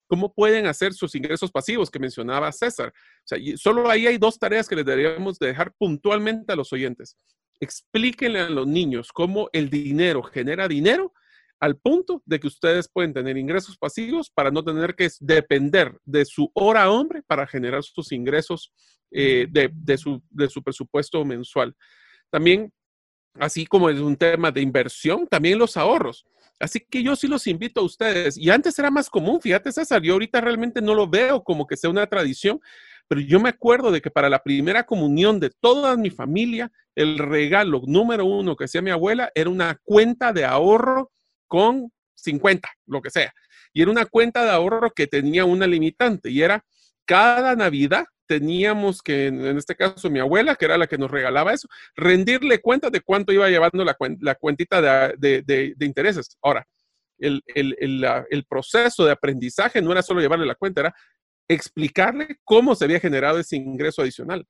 ¿Cómo pueden hacer sus ingresos pasivos que mencionaba César? O sea, solo ahí hay dos tareas que les deberíamos dejar puntualmente a los oyentes. Explíquenle a los niños cómo el dinero genera dinero al punto de que ustedes pueden tener ingresos pasivos para no tener que depender de su hora hombre para generar sus ingresos eh, de, su, de su presupuesto mensual. También, así como es un tema de inversión, también los ahorros. Así que yo sí los invito a ustedes. Y antes era más común, fíjate César, yo ahorita realmente no lo veo como que sea una tradición, pero yo me acuerdo de que para la primera comunión de toda mi familia, el regalo número uno que hacía mi abuela era una cuenta de ahorro con 50, lo que sea. Y era una cuenta de ahorro que tenía una limitante y era cada Navidad teníamos que, en este caso mi abuela, que era la que nos regalaba eso, rendirle cuenta de cuánto iba llevando la, la cuentita de, de, intereses. Ahora, el, el, el, proceso de aprendizaje no era solo llevarle la cuenta, era explicarle cómo se había generado ese ingreso adicional.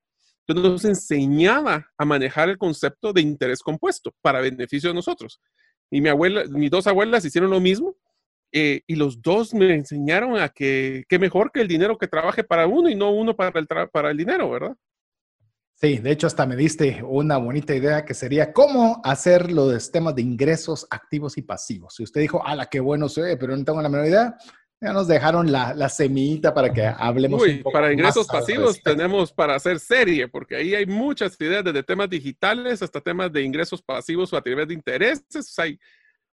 Entonces nos enseñaba a manejar el concepto de interés compuesto para beneficio de nosotros. Y mi abuela, mis dos abuelas hicieron lo mismo eh, y los dos me enseñaron a que, que mejor que el dinero que trabaje para uno y no uno para el, para el dinero, ¿verdad? Sí, de hecho hasta me diste una bonita idea que sería cómo hacer los temas de ingresos activos y pasivos. Si usted dijo, la qué bueno se ve, pero no tengo la menor idea, ya nos dejaron la, la semillita para que hablemos un poco Para ingresos pasivos tenemos para hacer serie, porque ahí hay muchas ideas desde temas digitales hasta temas de ingresos pasivos o a través de intereses. Hay,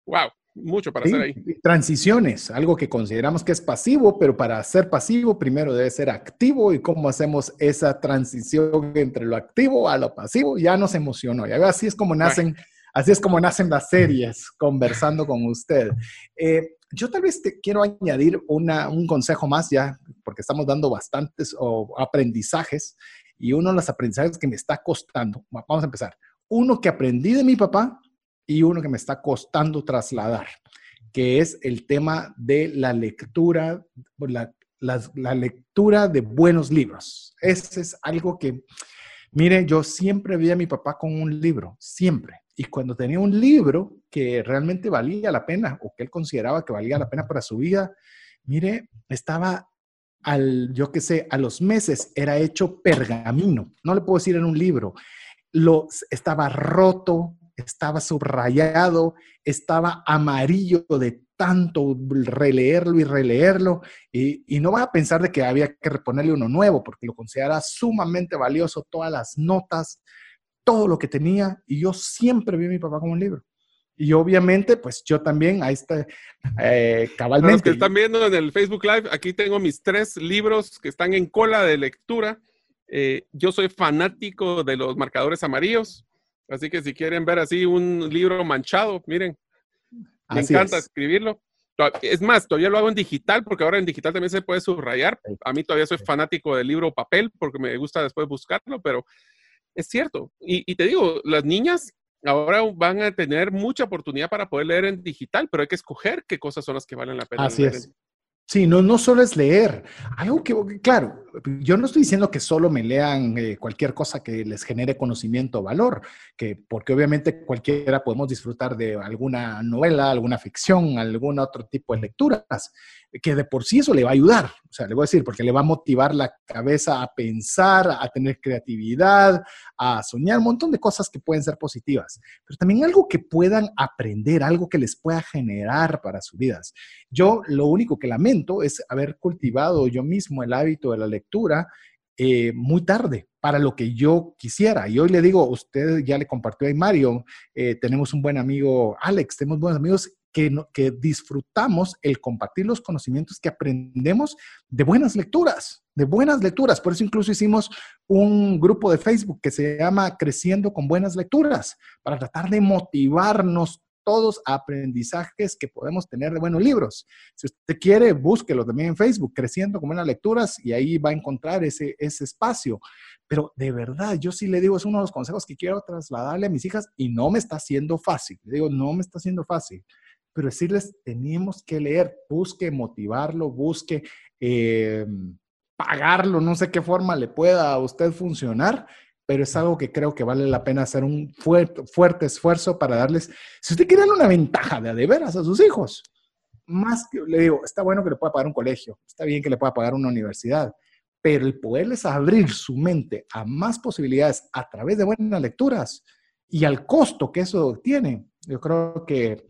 wow, mucho para hacer ahí. Transiciones, algo que consideramos que es pasivo, pero para ser pasivo primero debe ser activo y cómo hacemos esa transición entre lo activo a lo pasivo, ya nos emocionó. Y así es como nacen, así es como nacen las series, conversando con usted. Eh, yo tal vez te quiero añadir un consejo más ya, porque estamos dando bastantes aprendizajes y uno de los aprendizajes que me está costando, vamos a empezar, uno que aprendí de mi papá y uno que me está costando trasladar, que es el tema de la lectura, la, la, lectura de buenos libros. Ese es algo que, mire, yo siempre vi a mi papá con un libro, siempre. Y cuando tenía un libro que realmente valía la pena o que él consideraba que valía la pena para su vida, mire, estaba al, yo qué sé, a los meses era hecho pergamino. No le puedo decir en un libro. Lo, estaba roto, estaba subrayado, estaba amarillo de tanto releerlo y releerlo, y, no va a pensar de que había que reponerle uno nuevo, porque lo considera sumamente valioso, todas las notas, todo lo que tenía, y yo siempre vi a mi papá como un libro. Y obviamente, pues yo también, ahí está, eh, cabalmente. los que están viendo en el Facebook Live, aquí tengo mis tres libros que están en cola de lectura. Eh, yo soy fanático de los marcadores amarillos. Así que si quieren ver así un libro manchado, miren, me encanta escribirlo. Es más, todavía lo hago en digital porque ahora en digital también se puede subrayar. A mí todavía soy fanático del libro papel porque me gusta después buscarlo, pero es cierto. Y, te digo, las niñas ahora van a tener mucha oportunidad para poder leer en digital, pero hay que escoger qué cosas son las que valen la pena. Así es. Sí, no, no solo es leer. Algo que, claro, yo no estoy diciendo que solo me lean eh, cualquier cosa que les genere conocimiento o valor, que, porque obviamente cualquiera podemos disfrutar de alguna novela, alguna ficción, algún otro tipo de lecturas, que de por sí eso le va a ayudar. O sea, le voy a decir, porque le va a motivar la cabeza a pensar, a tener creatividad, a soñar, un montón de cosas que pueden ser positivas, pero también algo que puedan aprender, algo que les pueda generar para sus vidas. Yo lo único que lamento es haber cultivado yo mismo el hábito de la lectura eh, muy tarde para lo que yo quisiera. Y hoy le digo, usted ya le compartió a Mario, eh, tenemos un buen amigo Alex, tenemos buenos amigos que, que, disfrutamos el compartir los conocimientos que aprendemos de buenas lecturas, de buenas lecturas. Por eso incluso hicimos un grupo de Facebook que se llama Creciendo con Buenas Lecturas, para tratar de motivarnos todos aprendizajes que podemos tener de buenos libros. Si usted quiere, búsquelo también en Facebook, Creciendo con Buenas Lecturas, y ahí va a encontrar ese, ese espacio. Pero de verdad, yo sí le digo, es uno de los consejos que quiero trasladarle a mis hijas y no me está haciendo fácil. Le digo, no me está haciendo fácil. Pero decirles, tenemos que leer, busque motivarlo, busque eh, pagarlo, no sé qué forma le pueda a usted funcionar pero es algo que creo que vale la pena hacer un fuerte, esfuerzo para darles, si usted quiere darle una ventaja de, de veras a sus hijos, más que, le digo, está bueno que le pueda pagar un colegio, está bien que le pueda pagar una universidad, pero el poderles abrir su mente a más posibilidades a través de buenas lecturas y al costo que eso tiene, yo creo que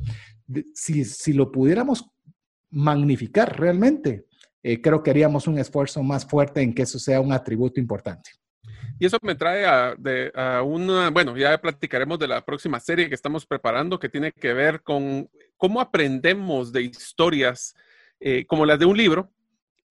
si, si lo pudiéramos magnificar realmente, eh, creo que haríamos un esfuerzo más fuerte en que eso sea un atributo importante. Y eso me trae a, de, a, una, bueno, ya platicaremos de la próxima serie que estamos preparando que tiene que ver con cómo aprendemos de historias eh, como las de un libro,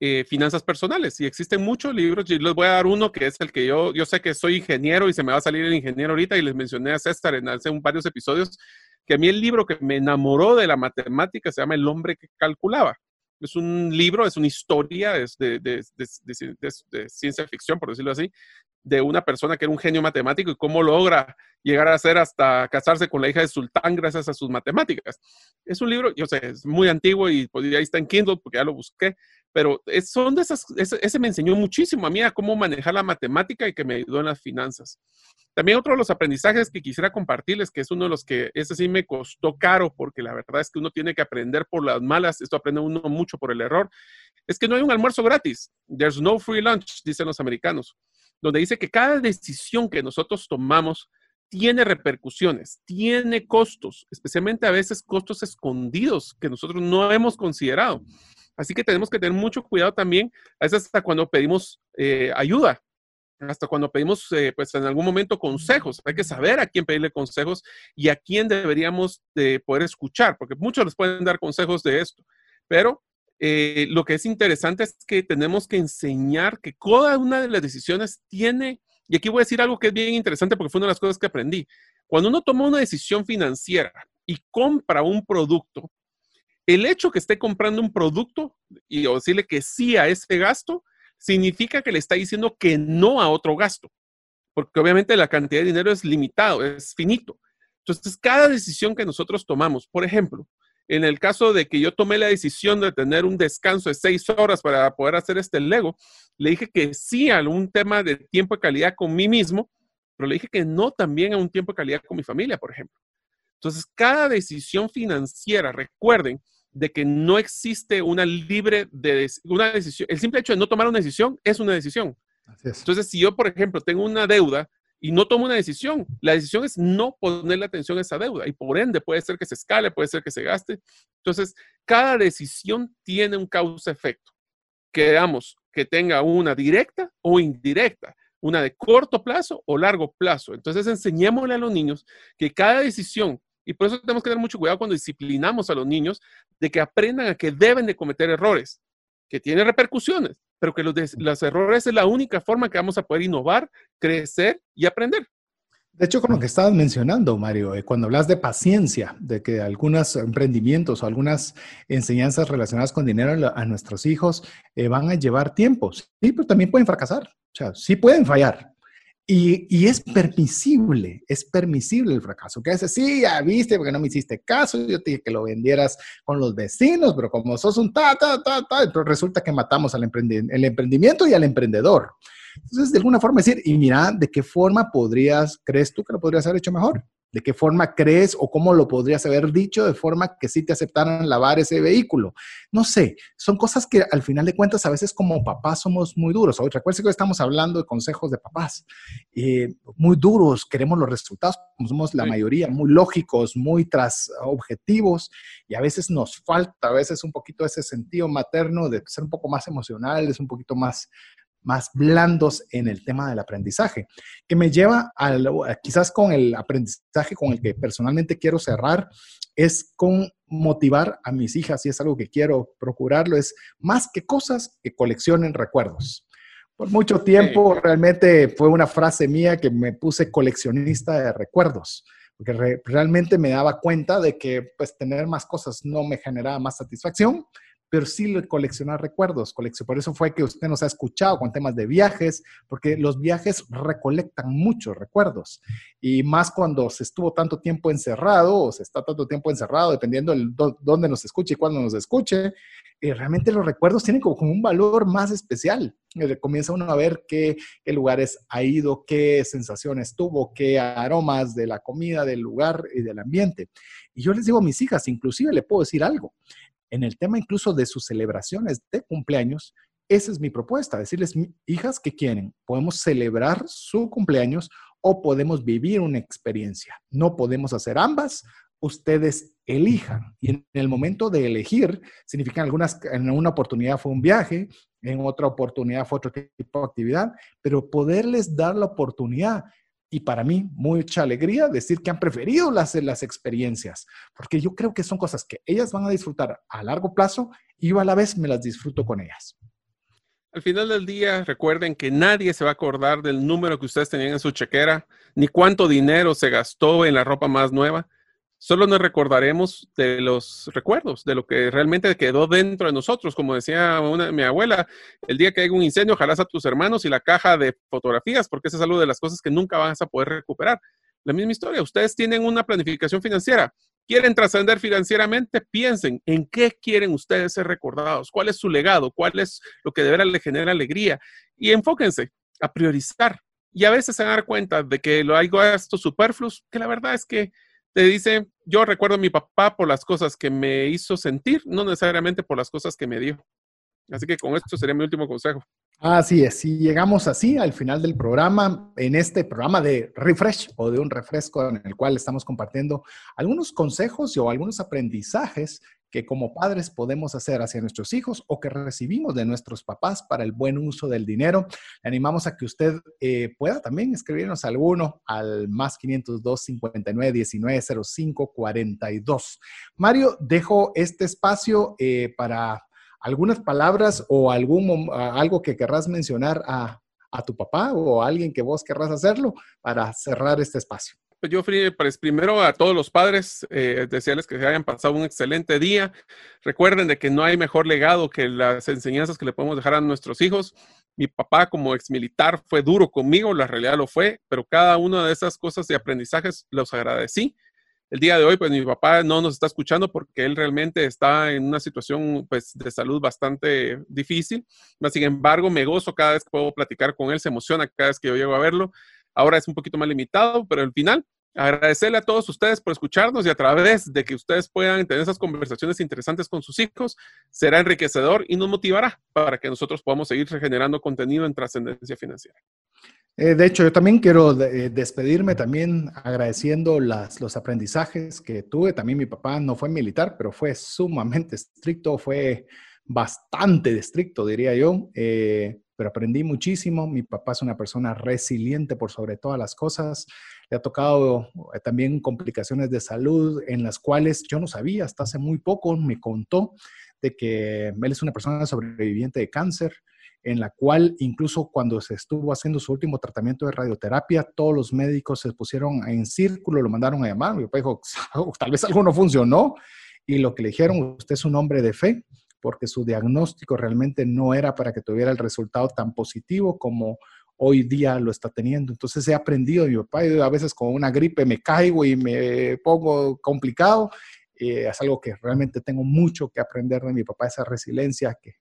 eh, finanzas personales. Y existen muchos libros, y les voy a dar uno que es el que yo, yo sé que soy ingeniero y se me va a salir el ingeniero ahorita y les mencioné a César en hace un, varios episodios, que a mí el libro que me enamoró de la matemática se llama El hombre que calculaba. Es un libro, es una historia, es de, de, de, ciencia ficción, por decirlo así, de una persona que era un genio matemático y cómo logra llegar a ser hasta casarse con la hija de sultán gracias a sus matemáticas. Es un libro, yo sé, es muy antiguo y pues, ahí está en Kindle porque ya lo busqué, pero son de esas, ese, me enseñó muchísimo a mí a cómo manejar la matemática y que me ayudó en las finanzas. También otro de los aprendizajes que quisiera compartirles, que es uno de los que, ese sí me costó caro, porque la verdad es que uno tiene que aprender por las malas, esto aprende uno mucho por el error, es que no hay un almuerzo gratis. There's no free lunch, dicen los americanos donde dice que cada decisión que nosotros tomamos tiene repercusiones, tiene costos, especialmente a veces costos escondidos que nosotros no hemos considerado. Así que tenemos que tener mucho cuidado también, a veces hasta cuando pedimos eh, ayuda. hasta cuando pedimos, eh, pues en algún momento consejos. Hay que saber a quién pedirle consejos y a quién deberíamos de poder escuchar, porque muchos les pueden dar consejos de esto. Pero eh, lo que es interesante es que tenemos que enseñar que cada una de las decisiones tiene, y aquí voy a decir algo que es bien interesante porque fue una de las cosas que aprendí. Cuando uno toma una decisión financiera y compra un producto, el hecho que esté comprando un producto y decirle que sí a ese gasto, significa que le está diciendo que no a otro gasto, porque obviamente la cantidad de dinero es limitado, es finito. Entonces, cada decisión que nosotros tomamos, por ejemplo, en el caso de que yo tomé la decisión de tener un descanso de seis horas para poder hacer este Lego, le dije que sí a un tema de tiempo de calidad con mí mismo, pero le dije que no también a un tiempo de calidad con mi familia, por ejemplo. Entonces, cada decisión financiera, recuerden de que no existe una libre de una decisión. El simple hecho de no tomar una decisión es una decisión. Entonces, si yo, por ejemplo, tengo una deuda y no tomo una decisión. La decisión es no ponerle atención a esa deuda y por ende puede ser que se escale, puede ser que se gaste. Entonces, cada decisión tiene un causa-efecto. Quedamos que tenga una directa o indirecta, una de corto plazo o largo plazo. Entonces, enseñémosle a los niños que cada decisión, y por eso tenemos que tener mucho cuidado cuando disciplinamos a los niños, de que aprendan a que deben de cometer errores, que tienen repercusiones, pero que los, errores es la única forma que vamos a poder innovar, crecer y aprender. De hecho, con lo que estabas mencionando, Mario, eh, cuando hablas de paciencia, de que algunos emprendimientos o algunas enseñanzas relacionadas con dinero a nuestros hijos eh, van a llevar tiempo, sí, pero también pueden fracasar, o sea, sí pueden fallar, y, es permisible, es permisible el fracaso. Que dice, sí, ya viste, porque no me hiciste caso, yo te dije que lo vendieras con los vecinos, pero como sos un ta, ta, ta, ta, pero resulta que matamos al el emprendimiento y al emprendedor. Entonces, de alguna forma decir, y mira, ¿de qué forma podrías, crees tú que lo podrías haber hecho mejor? ¿De qué forma crees o cómo lo podrías haber dicho de forma que sí te aceptaran lavar ese vehículo? No sé, son cosas que al final de cuentas a veces como papás somos muy duros. Hoy recuerden que hoy estamos hablando de consejos de papás. Eh, muy duros, queremos los resultados, somos la mayoría, muy lógicos, muy tras objetivos y a veces nos falta a veces un poquito ese sentido materno de ser un poco más emocionales, un poquito más más blandos en el tema del aprendizaje, que me lleva al, quizás con el aprendizaje con el que personalmente quiero cerrar, es con motivar a mis hijas, y es algo que quiero procurarlo, es más que cosas que coleccionen recuerdos. Por mucho tiempo realmente fue una frase mía que me puse coleccionista de recuerdos, porque realmente me daba cuenta de que pues tener más cosas no me generaba más satisfacción, pero sí coleccionar recuerdos. Por eso fue que usted nos ha escuchado con temas de viajes, porque los viajes recolectan muchos recuerdos. Y más cuando se estuvo tanto tiempo encerrado o se está tanto tiempo encerrado, dependiendo de dónde nos escuche y cuándo nos escuche, eh, realmente los recuerdos tienen como, un valor más especial. Eh, comienza uno a ver qué, qué lugares ha ido, qué sensaciones tuvo, qué aromas de la comida, del lugar y del ambiente. Y yo les digo a mis hijas, inclusive le puedo decir algo en el tema incluso de sus celebraciones de cumpleaños, esa es mi propuesta, decirles, hijas, ¿qué quieren? Podemos celebrar su cumpleaños o podemos vivir una experiencia. No podemos hacer ambas, ustedes elijan. Y en el momento de elegir, significa algunas, en una oportunidad fue un viaje, en otra oportunidad fue otro tipo de actividad, pero poderles dar la oportunidad y para mí mucha alegría decir que han preferido las, las experiencias, porque yo creo que son cosas que ellas van a disfrutar a largo plazo y yo a la vez me las disfruto con ellas. Al final del día, recuerden que nadie se va a acordar del número que ustedes tenían en su chequera, ni cuánto dinero se gastó en la ropa más nueva solo nos recordaremos de los recuerdos, de lo que realmente quedó dentro de nosotros. Como decía mi abuela, el día que haya un incendio, ojalá a tus hermanos y la caja de fotografías, porque esa es algo de las cosas que nunca vas a poder recuperar. La misma historia, ustedes tienen una planificación financiera, quieren trascender financieramente, piensen en qué quieren ustedes ser recordados, cuál es su legado, cuál es lo que de verdad les genera alegría y enfóquense a priorizar. Y a veces se dan cuenta de que lo hay gastos superfluos, que la verdad es que te dice, yo recuerdo a mi papá por las cosas que me hizo sentir, no necesariamente por las cosas que me dio. Así que con esto sería mi último consejo. Así es, si llegamos así al final del programa, en este programa de refresh o de un refresco en el cual estamos compartiendo algunos consejos o algunos aprendizajes que como padres podemos hacer hacia nuestros hijos o que recibimos de nuestros papás para el buen uso del dinero. Le animamos a que usted eh, pueda también escribirnos alguno al más 502 59 19 05 42. Mario, dejo este espacio eh, para algunas palabras o algún, algo que querrás mencionar a, tu papá o a alguien que vos querrás hacerlo para cerrar este espacio. Pues yo, pues primero a todos los padres, eh, desearles que hayan pasado un excelente día. Recuerden de que no hay mejor legado que las enseñanzas que le podemos dejar a nuestros hijos. Mi papá como ex militar fue duro conmigo, la realidad lo fue, pero cada una de esas cosas de aprendizajes los agradecí el día de hoy, pues mi papá no nos está escuchando porque él realmente está en una situación pues, de salud bastante difícil. Sin embargo, me gozo cada vez que puedo platicar con él, se emociona cada vez que yo llego a verlo. Ahora es un poquito más limitado, pero al final, agradecerle a todos ustedes por escucharnos y a través de que ustedes puedan tener esas conversaciones interesantes con sus hijos, será enriquecedor y nos motivará para que nosotros podamos seguir regenerando contenido en trascendencia financiera. Eh, de hecho, yo también quiero eh, despedirme también agradeciendo las, los aprendizajes que tuve. También mi papá no fue militar, pero fue sumamente estricto, fue bastante estricto, diría yo, eh, pero aprendí muchísimo. Mi papá es una persona resiliente por sobre todas las cosas. Le ha tocado también complicaciones de salud en las cuales yo no sabía, hasta hace muy poco me contó de que él es una persona sobreviviente de cáncer en la cual incluso cuando se estuvo haciendo su último tratamiento de radioterapia, todos los médicos se pusieron en círculo, lo mandaron a llamar. Mi papá dijo, tal vez algo no funcionó. Y lo que le dijeron, usted es un hombre de fe, porque su diagnóstico realmente no era para que tuviera el resultado tan positivo como hoy día lo está teniendo. Entonces he aprendido, mi papá, a veces con una gripe me caigo y me pongo complicado eh, es algo que realmente tengo mucho que aprender de mi papá, esa resiliencia que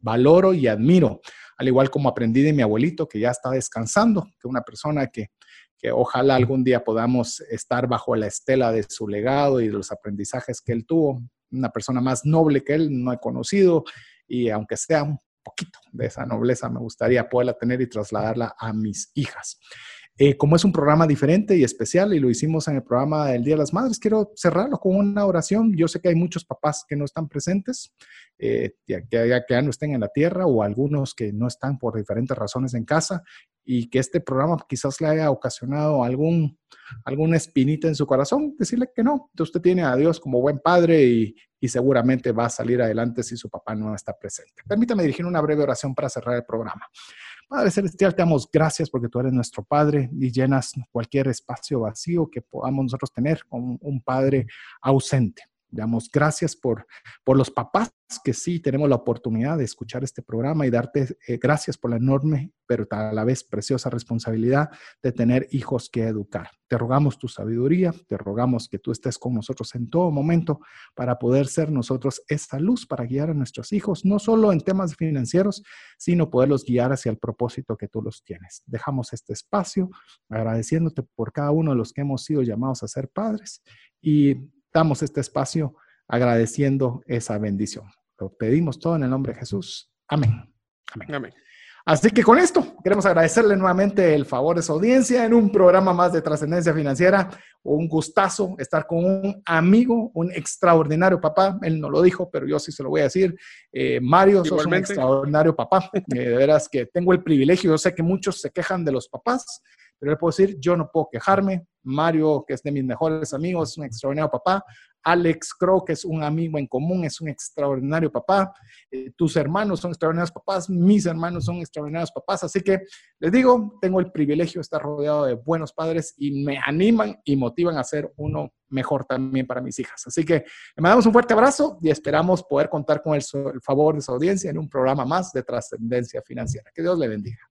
valoro y admiro, al igual como aprendí de mi abuelito que ya está descansando, que una persona que, que ojalá algún día podamos estar bajo la estela de su legado y de los aprendizajes que él tuvo, una persona más noble que él no he conocido y aunque sea un poquito de esa nobleza me gustaría poderla tener y trasladarla a mis hijas. Eh, como es un programa diferente y especial y lo hicimos en el programa del Día de las Madres, quiero cerrarlo con una oración. Yo sé que hay muchos papás que no están presentes, eh, que, ya no estén en la tierra o algunos que no están por diferentes razones en casa y que este programa quizás le haya ocasionado algún, alguna espinita en su corazón, decirle que no, usted tiene a Dios como buen padre y, y seguramente va a salir adelante si su papá no está presente. Permítame dirigir una breve oración para cerrar el programa. Padre Celestial, te damos gracias porque tú eres nuestro Padre y llenas cualquier espacio vacío que podamos nosotros tener con un Padre ausente. Damos gracias por, por los papás que sí tenemos la oportunidad de escuchar este programa y darte eh, gracias por la enorme, pero a la vez preciosa responsabilidad de tener hijos que educar. Te rogamos tu sabiduría, te rogamos que tú estés con nosotros en todo momento para poder ser nosotros esta luz para guiar a nuestros hijos, no solo en temas financieros, sino poderlos guiar hacia el propósito que tú los tienes. Dejamos este espacio agradeciéndote por cada uno de los que hemos sido llamados a ser padres y damos este espacio agradeciendo esa bendición. Lo pedimos todo en el nombre de Jesús. Amén. Amén. Así que con esto queremos agradecerle nuevamente el favor de su audiencia en un programa más de trascendencia financiera. Un gustazo estar con un amigo, un extraordinario papá. Él no lo dijo, pero yo sí se lo voy a decir. Eh, Mario, sos un extraordinario papá. Eh, de veras que tengo el privilegio. Yo sé que muchos se quejan de los papás, pero le puedo decir, yo no puedo quejarme. Mario, que es de mis mejores amigos, es un extraordinario papá. Alex Crow, que es un amigo en común, es un extraordinario papá. Eh, tus hermanos son extraordinarios papás, mis hermanos son extraordinarios papás. Así que les digo, tengo el privilegio de estar rodeado de buenos padres y me animan y motivan a ser uno mejor también para mis hijas. Así que le mandamos un fuerte abrazo y esperamos poder contar con el, el favor de su audiencia en un programa más de trascendencia financiera. Que Dios le bendiga.